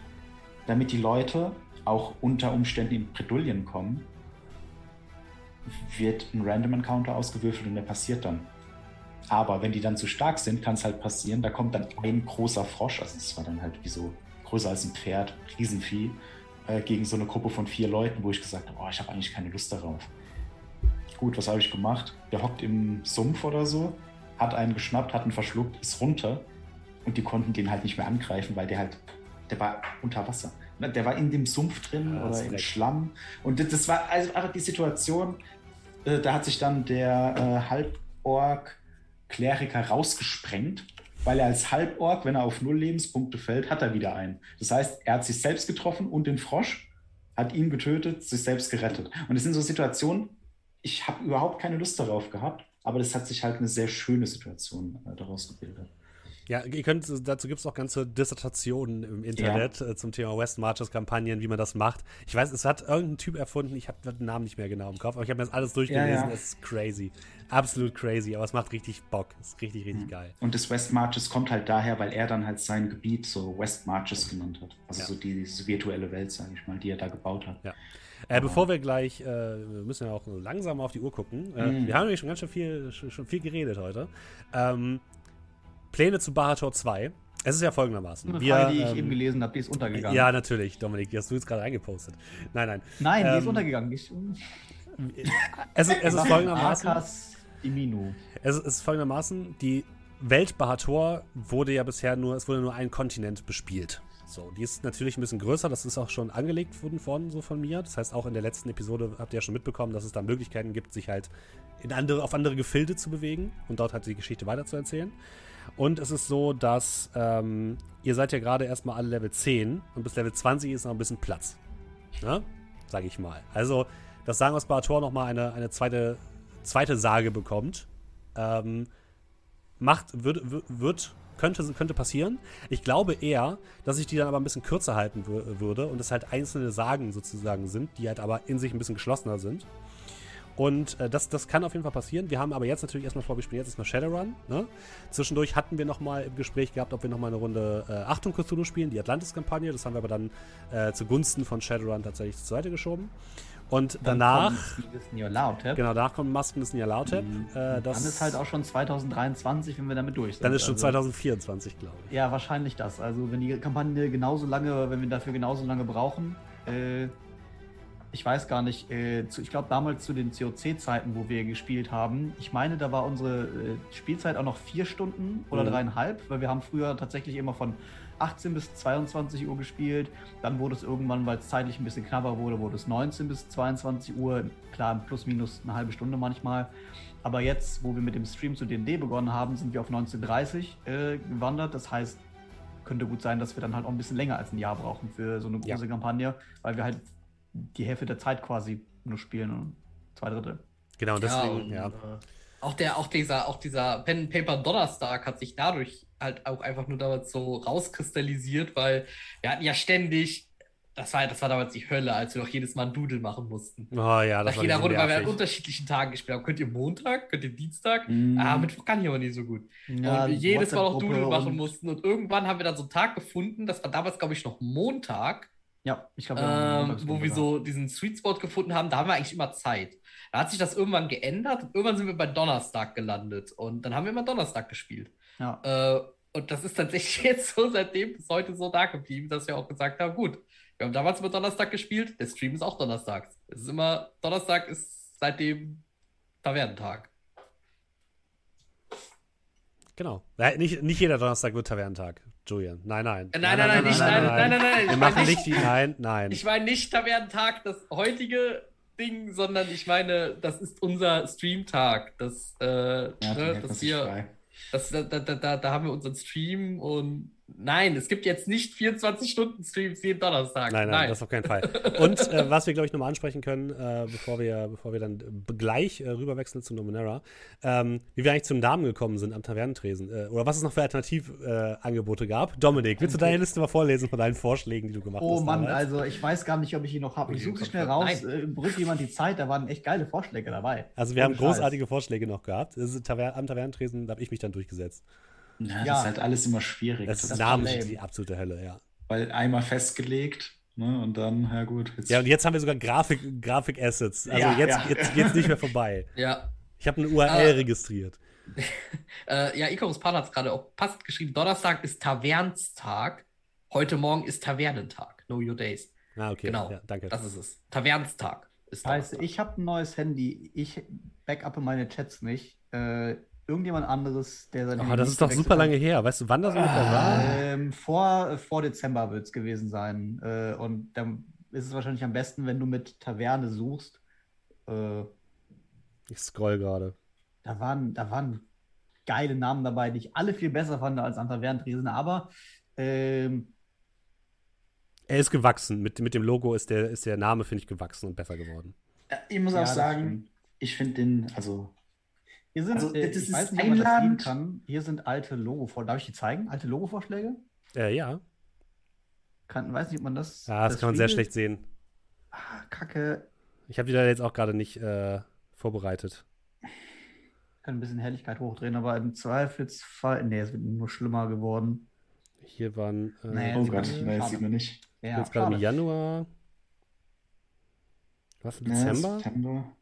damit die Leute auch unter Umständen in Bredouillen kommen, wird ein Random Encounter ausgewürfelt und der passiert dann. Aber wenn die dann zu stark sind, kann es halt passieren, da kommt dann ein großer Frosch, also das war dann halt wie so größer als ein Pferd, Riesenvieh, äh, gegen so eine Gruppe von vier Leuten, wo ich gesagt habe, oh, ich habe eigentlich keine Lust darauf. Gut, was habe ich gemacht? Der hockt im Sumpf oder so, hat einen geschnappt, hat ihn verschluckt, ist runter und die konnten den halt nicht mehr angreifen, weil der halt, der war unter Wasser. Ne, Der war in dem Sumpf drin Ja, oder im leck. Schlamm. Und das, war also einfach die Situation, äh, da hat sich dann der äh, Halborg Kleriker rausgesprengt, weil er als Halborg, wenn er auf null Lebenspunkte fällt, hat er wieder einen. Das heißt, er hat sich selbst getroffen und den Frosch, hat ihn getötet, sich selbst gerettet. Und es sind so Situationen, ich habe überhaupt keine Lust darauf gehabt, aber das hat sich halt eine sehr schöne Situation äh, daraus gebildet. Ja, ihr könnt, dazu gibt es auch ganze Dissertationen im Internet äh, zum Thema West Marches Kampagnen, wie man das macht. Ich weiß, es hat irgendein Typ erfunden, ich habe den Namen nicht mehr genau im Kopf, aber ich habe mir das alles durchgelesen. Ja, ja. Es ist crazy. Absolut crazy, aber es macht richtig Bock. Es ist richtig, richtig Mhm. geil. Und das West Marches kommt halt daher, weil er dann halt sein Gebiet so West Marches genannt hat. Also Ja. so die, diese virtuelle Welt, sage ich mal, die er da gebaut hat. Ja. Äh, bevor wir gleich, äh, wir müssen ja auch langsam auf die Uhr gucken. Äh, Mhm. Wir haben nämlich schon ganz schön viel, schon schon viel geredet heute. Ähm, Pläne zu Barator 2. Es ist ja folgendermaßen. eine Wir, Frage, die ich ähm, eben gelesen habe, die ist untergegangen. Ja, natürlich, Dominik, die hast du jetzt gerade eingepostet. Nein, nein. Nein, die ist Ähm, untergegangen. Ist, Es ist, es ist folgendermaßen. Arkas ist, es ist folgendermaßen, die Welt Bahator wurde ja bisher nur, es wurde nur ein Kontinent bespielt. So, die ist natürlich ein bisschen größer, das ist auch schon angelegt worden, worden so von mir. Das heißt, auch in der letzten Episode habt ihr ja schon mitbekommen, dass es da Möglichkeiten gibt, sich halt in andere, auf andere Gefilde zu bewegen und dort halt die Geschichte weiterzuerzählen. Und es ist so, dass ähm, ihr seid ja gerade erstmal alle Level 10 und bis Level 20 ist noch ein bisschen Platz. Ne? Sag ich mal. Also, dass Sagen aus Bahator nochmal eine, eine zweite, zweite Sage bekommt, ähm, macht, wird- wird, könnte, könnte passieren. Ich glaube eher, dass ich die dann aber ein bisschen kürzer halten wür- würde und es halt einzelne Sagen sozusagen sind, die halt aber in sich ein bisschen geschlossener sind. Und äh, das, das kann auf jeden Fall passieren. Wir haben aber jetzt natürlich erstmal vor, wir spielen jetzt erstmal Shadowrun. Ne? Zwischendurch hatten wir nochmal im Gespräch gehabt, ob wir nochmal eine Runde äh, Achtung Cthulhu spielen, die Atlantis-Kampagne. Das haben wir aber dann äh, zugunsten von Shadowrun tatsächlich zur Seite geschoben. Und danach, Genau, genau, danach kommt Masken des Nyarlathotep. Äh, das dann ist halt auch schon 2023, wenn wir damit durch sind. dann ist schon Also- 2024, glaube ich. Ja, wahrscheinlich das. Also wenn die Kampagne genauso lange, wenn wir dafür genauso lange brauchen, äh, ich weiß gar nicht, äh, zu, ich glaube damals zu den COC-Zeiten, wo wir gespielt haben, ich meine, da war unsere äh, Spielzeit auch noch vier Stunden oder Mhm. dreieinhalb, weil wir haben früher tatsächlich immer von 18 bis 22 Uhr gespielt. Dann wurde es irgendwann, weil es zeitlich ein bisschen knapper wurde, wurde es 19 bis 22 Uhr. Klar, plus minus eine halbe Stunde manchmal. Aber jetzt, wo wir mit dem Stream zu D&D begonnen haben, sind wir auf 1930 äh, gewandert. Das heißt, könnte gut sein, dass wir dann halt auch ein bisschen länger als ein Jahr brauchen für so eine Ja. große Kampagne, weil wir halt die Hälfte der Zeit quasi nur spielen und zwei Drittel. Genau, deswegen, und, ja. Auch der, auch dieser, auch dieser Pen and Paper Donnerstag hat sich dadurch halt auch einfach nur damals so rauskristallisiert, weil wir hatten ja ständig das war, das war damals die Hölle, als wir doch jedes Mal ein Doodle machen mussten. Oh ja, das Nach war jeder Runde, weil wir an unterschiedlichen Tagen gespielt haben. Könnt ihr Montag, könnt ihr Dienstag? Mhm. Ah, Mittwoch kann ich aber nicht so gut. Ja, und wir jedes Mal noch Doodle machen und- mussten. Und irgendwann haben wir dann so einen Tag gefunden, das war damals, glaube ich, noch Montag, Ja, ich glaube, ähm, wo wir so diesen Sweet Spot gefunden haben. Da haben wir eigentlich immer Zeit. Da hat sich das irgendwann geändert und irgendwann sind wir bei Donnerstag gelandet. Und dann haben wir immer Donnerstag gespielt. Ja. Äh, und das ist tatsächlich *laughs* jetzt so seitdem bis heute so da geblieben, dass wir auch gesagt haben, gut, wir haben damals immer Donnerstag gespielt, der Stream ist auch donnerstags. Es ist immer, Donnerstag ist seitdem Tavernentag. Genau. Nicht, nicht jeder Donnerstag wird Tavernentag, Julian. Nein, nein. Äh, Nein, nein, nein, nicht, nein, nein, nein, nein. Wir Ich machen meine nicht die. Nein, nein. Ich meine nicht Tavernentag, das heutige Ding, sondern ich meine, das ist unser Streamtag. Das, äh, Ja, ne, wir, frei. das, da, da, da, da haben wir unseren Stream und nein, es gibt jetzt nicht 24-Stunden-Streams jeden Donnerstag. Nein, nein, das auf keinen Fall. *laughs* Und äh, was wir, glaube ich, nochmal ansprechen können, äh, bevor, wir, bevor wir dann äh, gleich äh, rüberwechseln zu Numenera, ähm, wie wir eigentlich zum Namen gekommen sind am Tavernentresen. Äh, oder was es noch für Alternativangebote äh, gab. Dominik, willst du deine Liste mal vorlesen von deinen Vorschlägen, die du gemacht Oh hast? Mann, damals? also ich weiß gar nicht, ob ich ihn noch habe. Ich suche sie schnell Nein. raus. Äh, Brückt jemand die Zeit, da waren echt geile Vorschläge dabei. Also wir haben Ohne Scheiß. großartige Vorschläge noch gehabt. Das ist Taver am Tavernentresen, da habe ich mich dann durchgesetzt. Ja, das Ja. ist halt alles immer schwierig. Das, Das ist namentlich lame. die absolute Hölle, ja. weil einmal festgelegt ne, und dann, ja gut. Jetzt, Ja, und jetzt haben wir sogar Grafik- Grafik-Assets. also Ja, jetzt, ja. jetzt geht's nicht mehr vorbei. Ja. Ich habe eine URL Ah. registriert. *laughs* Äh, ja, Icarus Pan hat es gerade auch passend geschrieben. Donnerstag ist Tavernstag. Heute Morgen ist Tavernentag. Know your days. Ah, okay. Genau. Ja, danke. Das ist es. Tavernstag ist Scheiße, ich habe ein neues Handy. Ich backuppe meine Chats nicht. Äh, irgendjemand anderes, der sein Oh, Handy das ist doch super hat. lange her. Weißt du, wann das ungefähr war? Ähm, vor, vor Dezember wird es gewesen sein. Äh, und dann ist es wahrscheinlich am besten, wenn du mit Taverne suchst. Äh, Ich scroll gerade. da, waren, da waren geile Namen dabei, die ich alle viel besser fand als an Tavernentresen. Aber ähm, Er ist gewachsen. Mit, mit dem Logo ist der, ist der Name, finde ich, gewachsen und besser geworden. Ich muss Ja, auch sagen, ich finde den, also hier sind, Also, äh, das ich ist weiß nicht, ob man das sehen einladend. kann. Hier sind alte Logo-Vorschläge. Darf ich die zeigen? Alte Logo-Vorschläge? Äh, ja. Kann, weiß nicht, ob man das. Ja, das, kann man sehr schlecht sehen. Ah, Kacke. Ich habe die da jetzt auch gerade nicht äh, vorbereitet. Kann ein bisschen Helligkeit hochdrehen, aber im Zweifelsfall. Nee, es wird nur schlimmer geworden. Hier waren. Äh, Nee, oh Gott, das schade. sieht man nicht. Ja, jetzt gerade im. Januar. Was, im Ja, Dezember? September.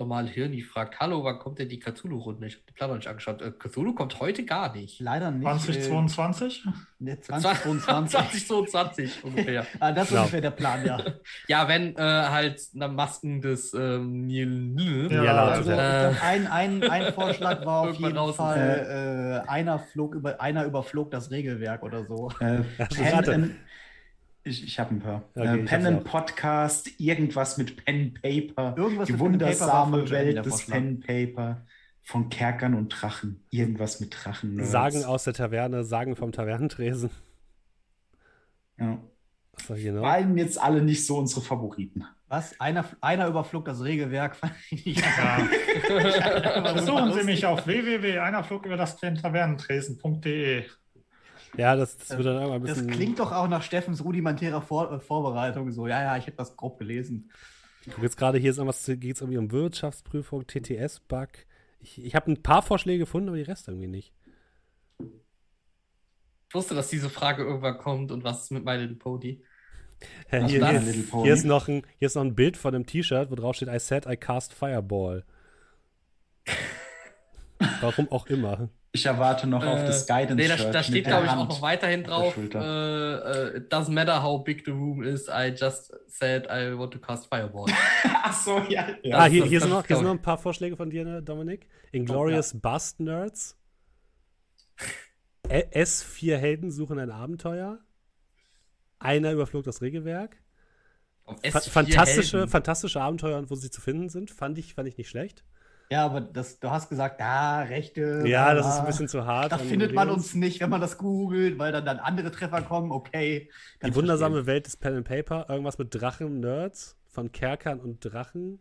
Normal Hirni fragt, hallo, wann kommt denn die Cthulhu-Runde? Ich habe die Plan noch nicht angeschaut. Äh, Cthulhu kommt heute gar nicht. Leider nicht. 2022? Äh, nee, 2022. 2022 ungefähr. ah, das ist Genau. ungefähr der Plan, ja. *laughs* Ja, wenn äh, halt na, Masken des ähm, Nil. Ja, Ja, Also, ja. Äh. ein, ein, ein *laughs* Vorschlag war auf jeden raus ist, Fall, äh, einer, flog über, einer überflog das Regelwerk oder so. Äh, Ja, *laughs* Pen warte. and, ich ich habe ein paar. Okay, äh, Pen and. Podcast, irgendwas mit Pen Paper. Irgendwas die Paper wundersame der Welt des. Pen Paper. Von Kerkern und Drachen. Irgendwas mit Drachen. Nerds. Sagen aus der Taverne, Sagen vom Tavernentresen. Ja. Hier noch? Waren jetzt alle nicht so unsere Favoriten. Was? Einer, einer überflog das Regelwerk. Fand ich nicht- Ja. *laughs* Besuchen Sie mich auf www.einerflug über das Tavernentresen.de. Ja, das, das wird dann irgendwann ein Das bisschen. klingt doch auch nach Steffens rudimentärer Vor äh, Vorbereitung. So, ja, ja, ich habe das grob gelesen. Ich guck jetzt gerade, hier ist irgendwas, geht es irgendwie um Wirtschaftsprüfung, TTS-Bug. Ich, ich habe ein paar Vorschläge gefunden, aber die Rest irgendwie nicht. Ich wusste, dass diese Frage irgendwann kommt und was ist mit My Little Pony? Äh, Was Hier, hier, Pony? hier, ist noch ein, hier ist noch ein Bild von einem T-Shirt, wo drauf steht, I said I cast Fireball. *laughs* Warum auch immer. Ich erwarte noch auf Äh, das Guidance. Nee, da, Shirt da mit steht, der glaube ich, auch Hand noch weiterhin auf der drauf. Schulter. Äh, äh, it doesn't matter how big the room is, I just said I want to cast Fireball. *laughs* Ach so, ja. ja. ah, hier, hier, sind noch, hier sind noch ein paar Vorschläge von dir, ne, Dominik. Inglorious Bust Nerds. Ä- S4 Helden suchen ein Abenteuer. Einer überflog das Regelwerk. Auf Fa S4 fantastische, Helden. fantastische Abenteuer und wo sie zu finden sind. Fand ich, fand ich nicht schlecht. Ja, aber das, du hast gesagt, ja, Rechte. Ja, das ist ein bisschen zu hart. Da findet man uns nicht, wenn man das googelt, weil dann, dann andere Treffer kommen. Okay. Die wundersame verstehen. Welt des Pen and Paper. Irgendwas mit Drachen, Nerds. Von Kerkern und Drachen.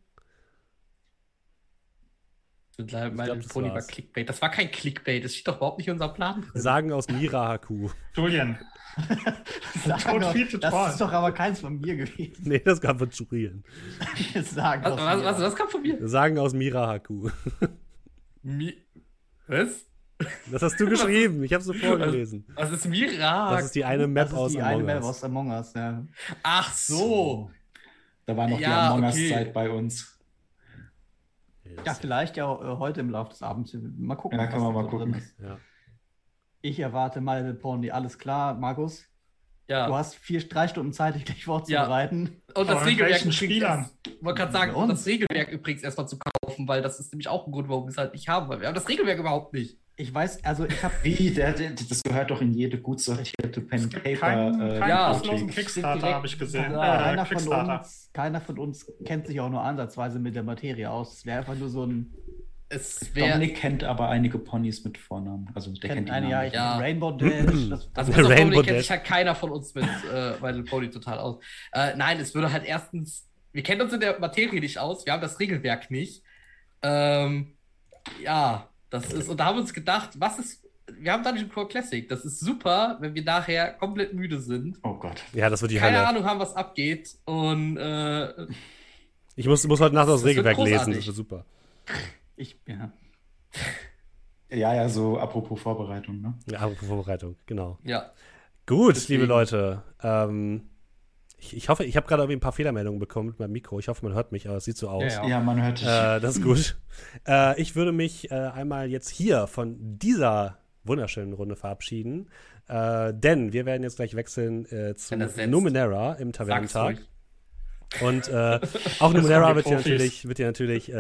Mein glaub, das Pony war. Clickbait. Das war kein Clickbait. Das steht doch überhaupt nicht in unserem Plan drin. Sagen aus Mira Haku. *laughs* Julian, *laughs* Tod doch, viel zu das ist doch aber keins von mir gewesen. Nee, das kam von Julian. Sag Was, doch was, was, was kam von mir? Sagen aus Mira Haku. Mi was? Das hast du geschrieben. Ich habe so vorgelesen. Was ist Mira? Das ist die eine Map Das ist aus die eine Among Map Us. aus Among Us, ja. Ach so. Da war noch Ja, die Among okay. Us-Zeit bei uns. Ja, vielleicht ja äh, heute im Laufe des Abends. Mal gucken. Ja, kann man mal gucken. Ja. Ich erwarte Little Pony. Alles klar, Markus? Du Ja. hast vier, drei Stunden Zeit, dich gleich vorzubereiten. Und das Aber Regelwerk übrigens wollte gerade sagen, uns? das Regelwerk übrigens erstmal zu kaufen, weil das ist nämlich auch ein Grund, warum wir es halt nicht haben, weil wir haben das Regelwerk überhaupt nicht. Ich weiß, also ich habe Wie? Der, der, das gehört doch in jede gut sortierte Pen Paper. keinen, äh, keinen ja. kostenlosen. Kickstarter, habe ich gesehen. Äh, keiner, von uns, keiner von uns kennt sich auch nur ansatzweise mit der Materie aus. Es wäre einfach nur so ein Es wäre. Dominik kennt aber einige Ponys mit Vornamen. Also der kennt, kennt die eine, ja, ich Ja. Rainbow Dash. *clears throat* Das, Also das, Rainbow Dominik kennt Dash. sich halt keiner von uns mit äh, Little Pony total aus. Äh, nein, es würde halt erstens, wir kennen uns in der Materie nicht aus, wir haben das Regelwerk nicht. Ähm, ja, das ist, und da haben wir uns gedacht, was ist, wir haben Dungeon Core Classic, das ist super, wenn wir nachher komplett müde sind, Oh Gott. ja, das wird die keine Hölle. Ahnung haben, was abgeht und äh, Ich muss, muss heute Nacht das Das Regelwerk lesen. Das wird super. ich, ja. Ja, ja, so apropos Vorbereitung, ne? Ja, apropos Vorbereitung, genau. ja. Gut, Deswegen. liebe Leute. Ähm, ich, ich hoffe, ich habe gerade irgendwie ein paar Fehlermeldungen bekommen mit meinem Mikro. Ich hoffe, man hört mich, aber es sieht so aus. Ja, Ja, man hört dich. Äh, das ist gut. *laughs* äh, ich würde mich äh, einmal jetzt hier von dieser wunderschönen Runde verabschieden. Äh, denn wir werden jetzt gleich wechseln äh, zu. Numenera im Tavernentag. Und äh, *laughs* auch Numenera wird Profis. natürlich, wird hier natürlich,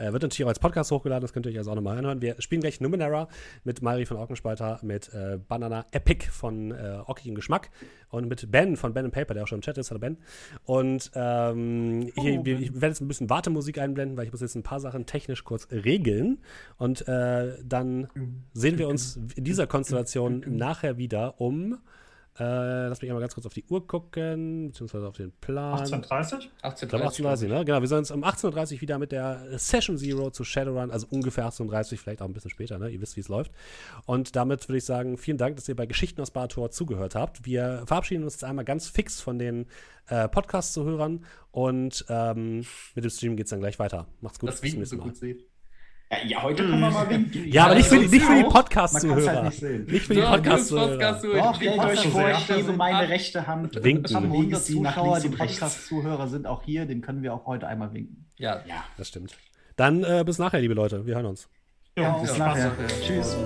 äh, wird natürlich auch als Podcast hochgeladen, das könnt ihr euch also auch nochmal anhören. Wir spielen gleich Numenera mit Mari von Orkenspalter, mit äh, Banana Epic von äh, Ockigem Geschmack und mit Ben von Ben Paper, der auch schon im Chat ist. Hallo Ben. Und ähm, hier, wir, ich werde jetzt ein bisschen Wartemusik einblenden, weil ich muss jetzt ein paar Sachen technisch kurz regeln. Und äh, dann sehen wir uns in dieser Konstellation nachher wieder um. Äh, lass mich einmal ganz kurz auf die Uhr gucken, beziehungsweise auf den Plan. 1830? Ich glaube 18.30 ne? Genau, wir sehen uns um 18.30 Uhr wieder mit der Session Zero zu Shadowrun, also ungefähr 18.30 Uhr, vielleicht auch ein bisschen später, ne? Ihr wisst, wie es läuft. Und damit würde ich sagen, vielen Dank, dass ihr bei Geschichten aus Barator zugehört habt. Wir verabschieden uns jetzt einmal ganz fix von den äh, Podcast-Zuhörern und ähm, mit dem Stream geht es dann gleich weiter. Macht's gut, Das bis zum so nächsten Mal. sehen. Ja, heute können wir mal winken. Ja, aber nicht für die, nicht für die Podcast-Zuhörer. halt nicht sehen. Nicht für die Podcast-Zuhörer. Podcast Doch, stellt euch vor, ich hebe meine rechte Hand. Winken. Wir haben bewege 100 sie nach Zuschauer, die. Podcast-Zuhörer sind auch hier, den können wir auch heute einmal winken. Ja. Ja, Das stimmt. Dann äh, bis nachher, liebe Leute. Wir hören uns. Ja, bis nachher. Ja. Tschüss.